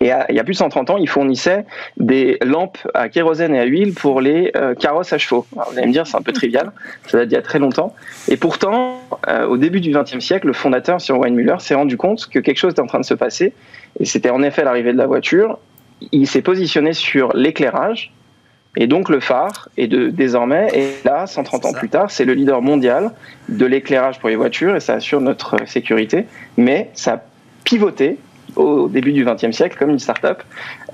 Et il y a plus de 130 ans, ils fournissaient des lampes à kérosène et à huile pour les carrosses à chevaux. vous allez me dire, c'est un peu trivial, ça date d'il y a très longtemps. Et pourtant, au début du XXe siècle, le fondateur, Sir Weinmüller, s'est rendu compte que quelque chose était en train de se passer. Et c'était en effet l'arrivée de la voiture il s'est positionné sur l'éclairage et donc le phare est de, désormais, et là, 130 ans plus tard, c'est le leader mondial de l'éclairage pour les voitures et ça assure notre sécurité. Mais ça a pivoté au début du XXe siècle comme une start-up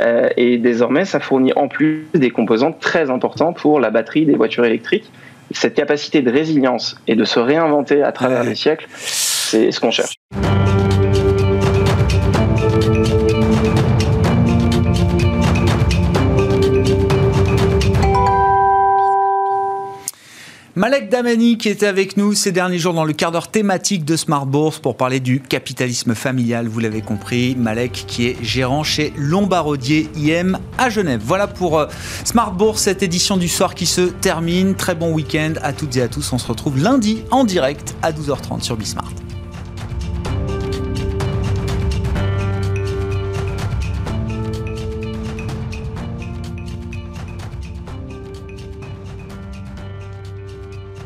euh, et désormais ça fournit en plus des composants très importants pour la batterie des voitures électriques. Cette capacité de résilience et de se réinventer à travers les siècles, c'est ce qu'on cherche. Malek Damani qui était avec nous ces derniers jours dans le quart d'heure thématique de Smart Bourse pour parler du capitalisme familial, vous l'avez compris. Malek qui est gérant chez Lombardier IM à Genève. Voilà pour euh, Smart Bourse, cette édition du soir qui se termine. Très bon week-end à toutes et à tous. On se retrouve lundi en direct à 12h30 sur Bismart.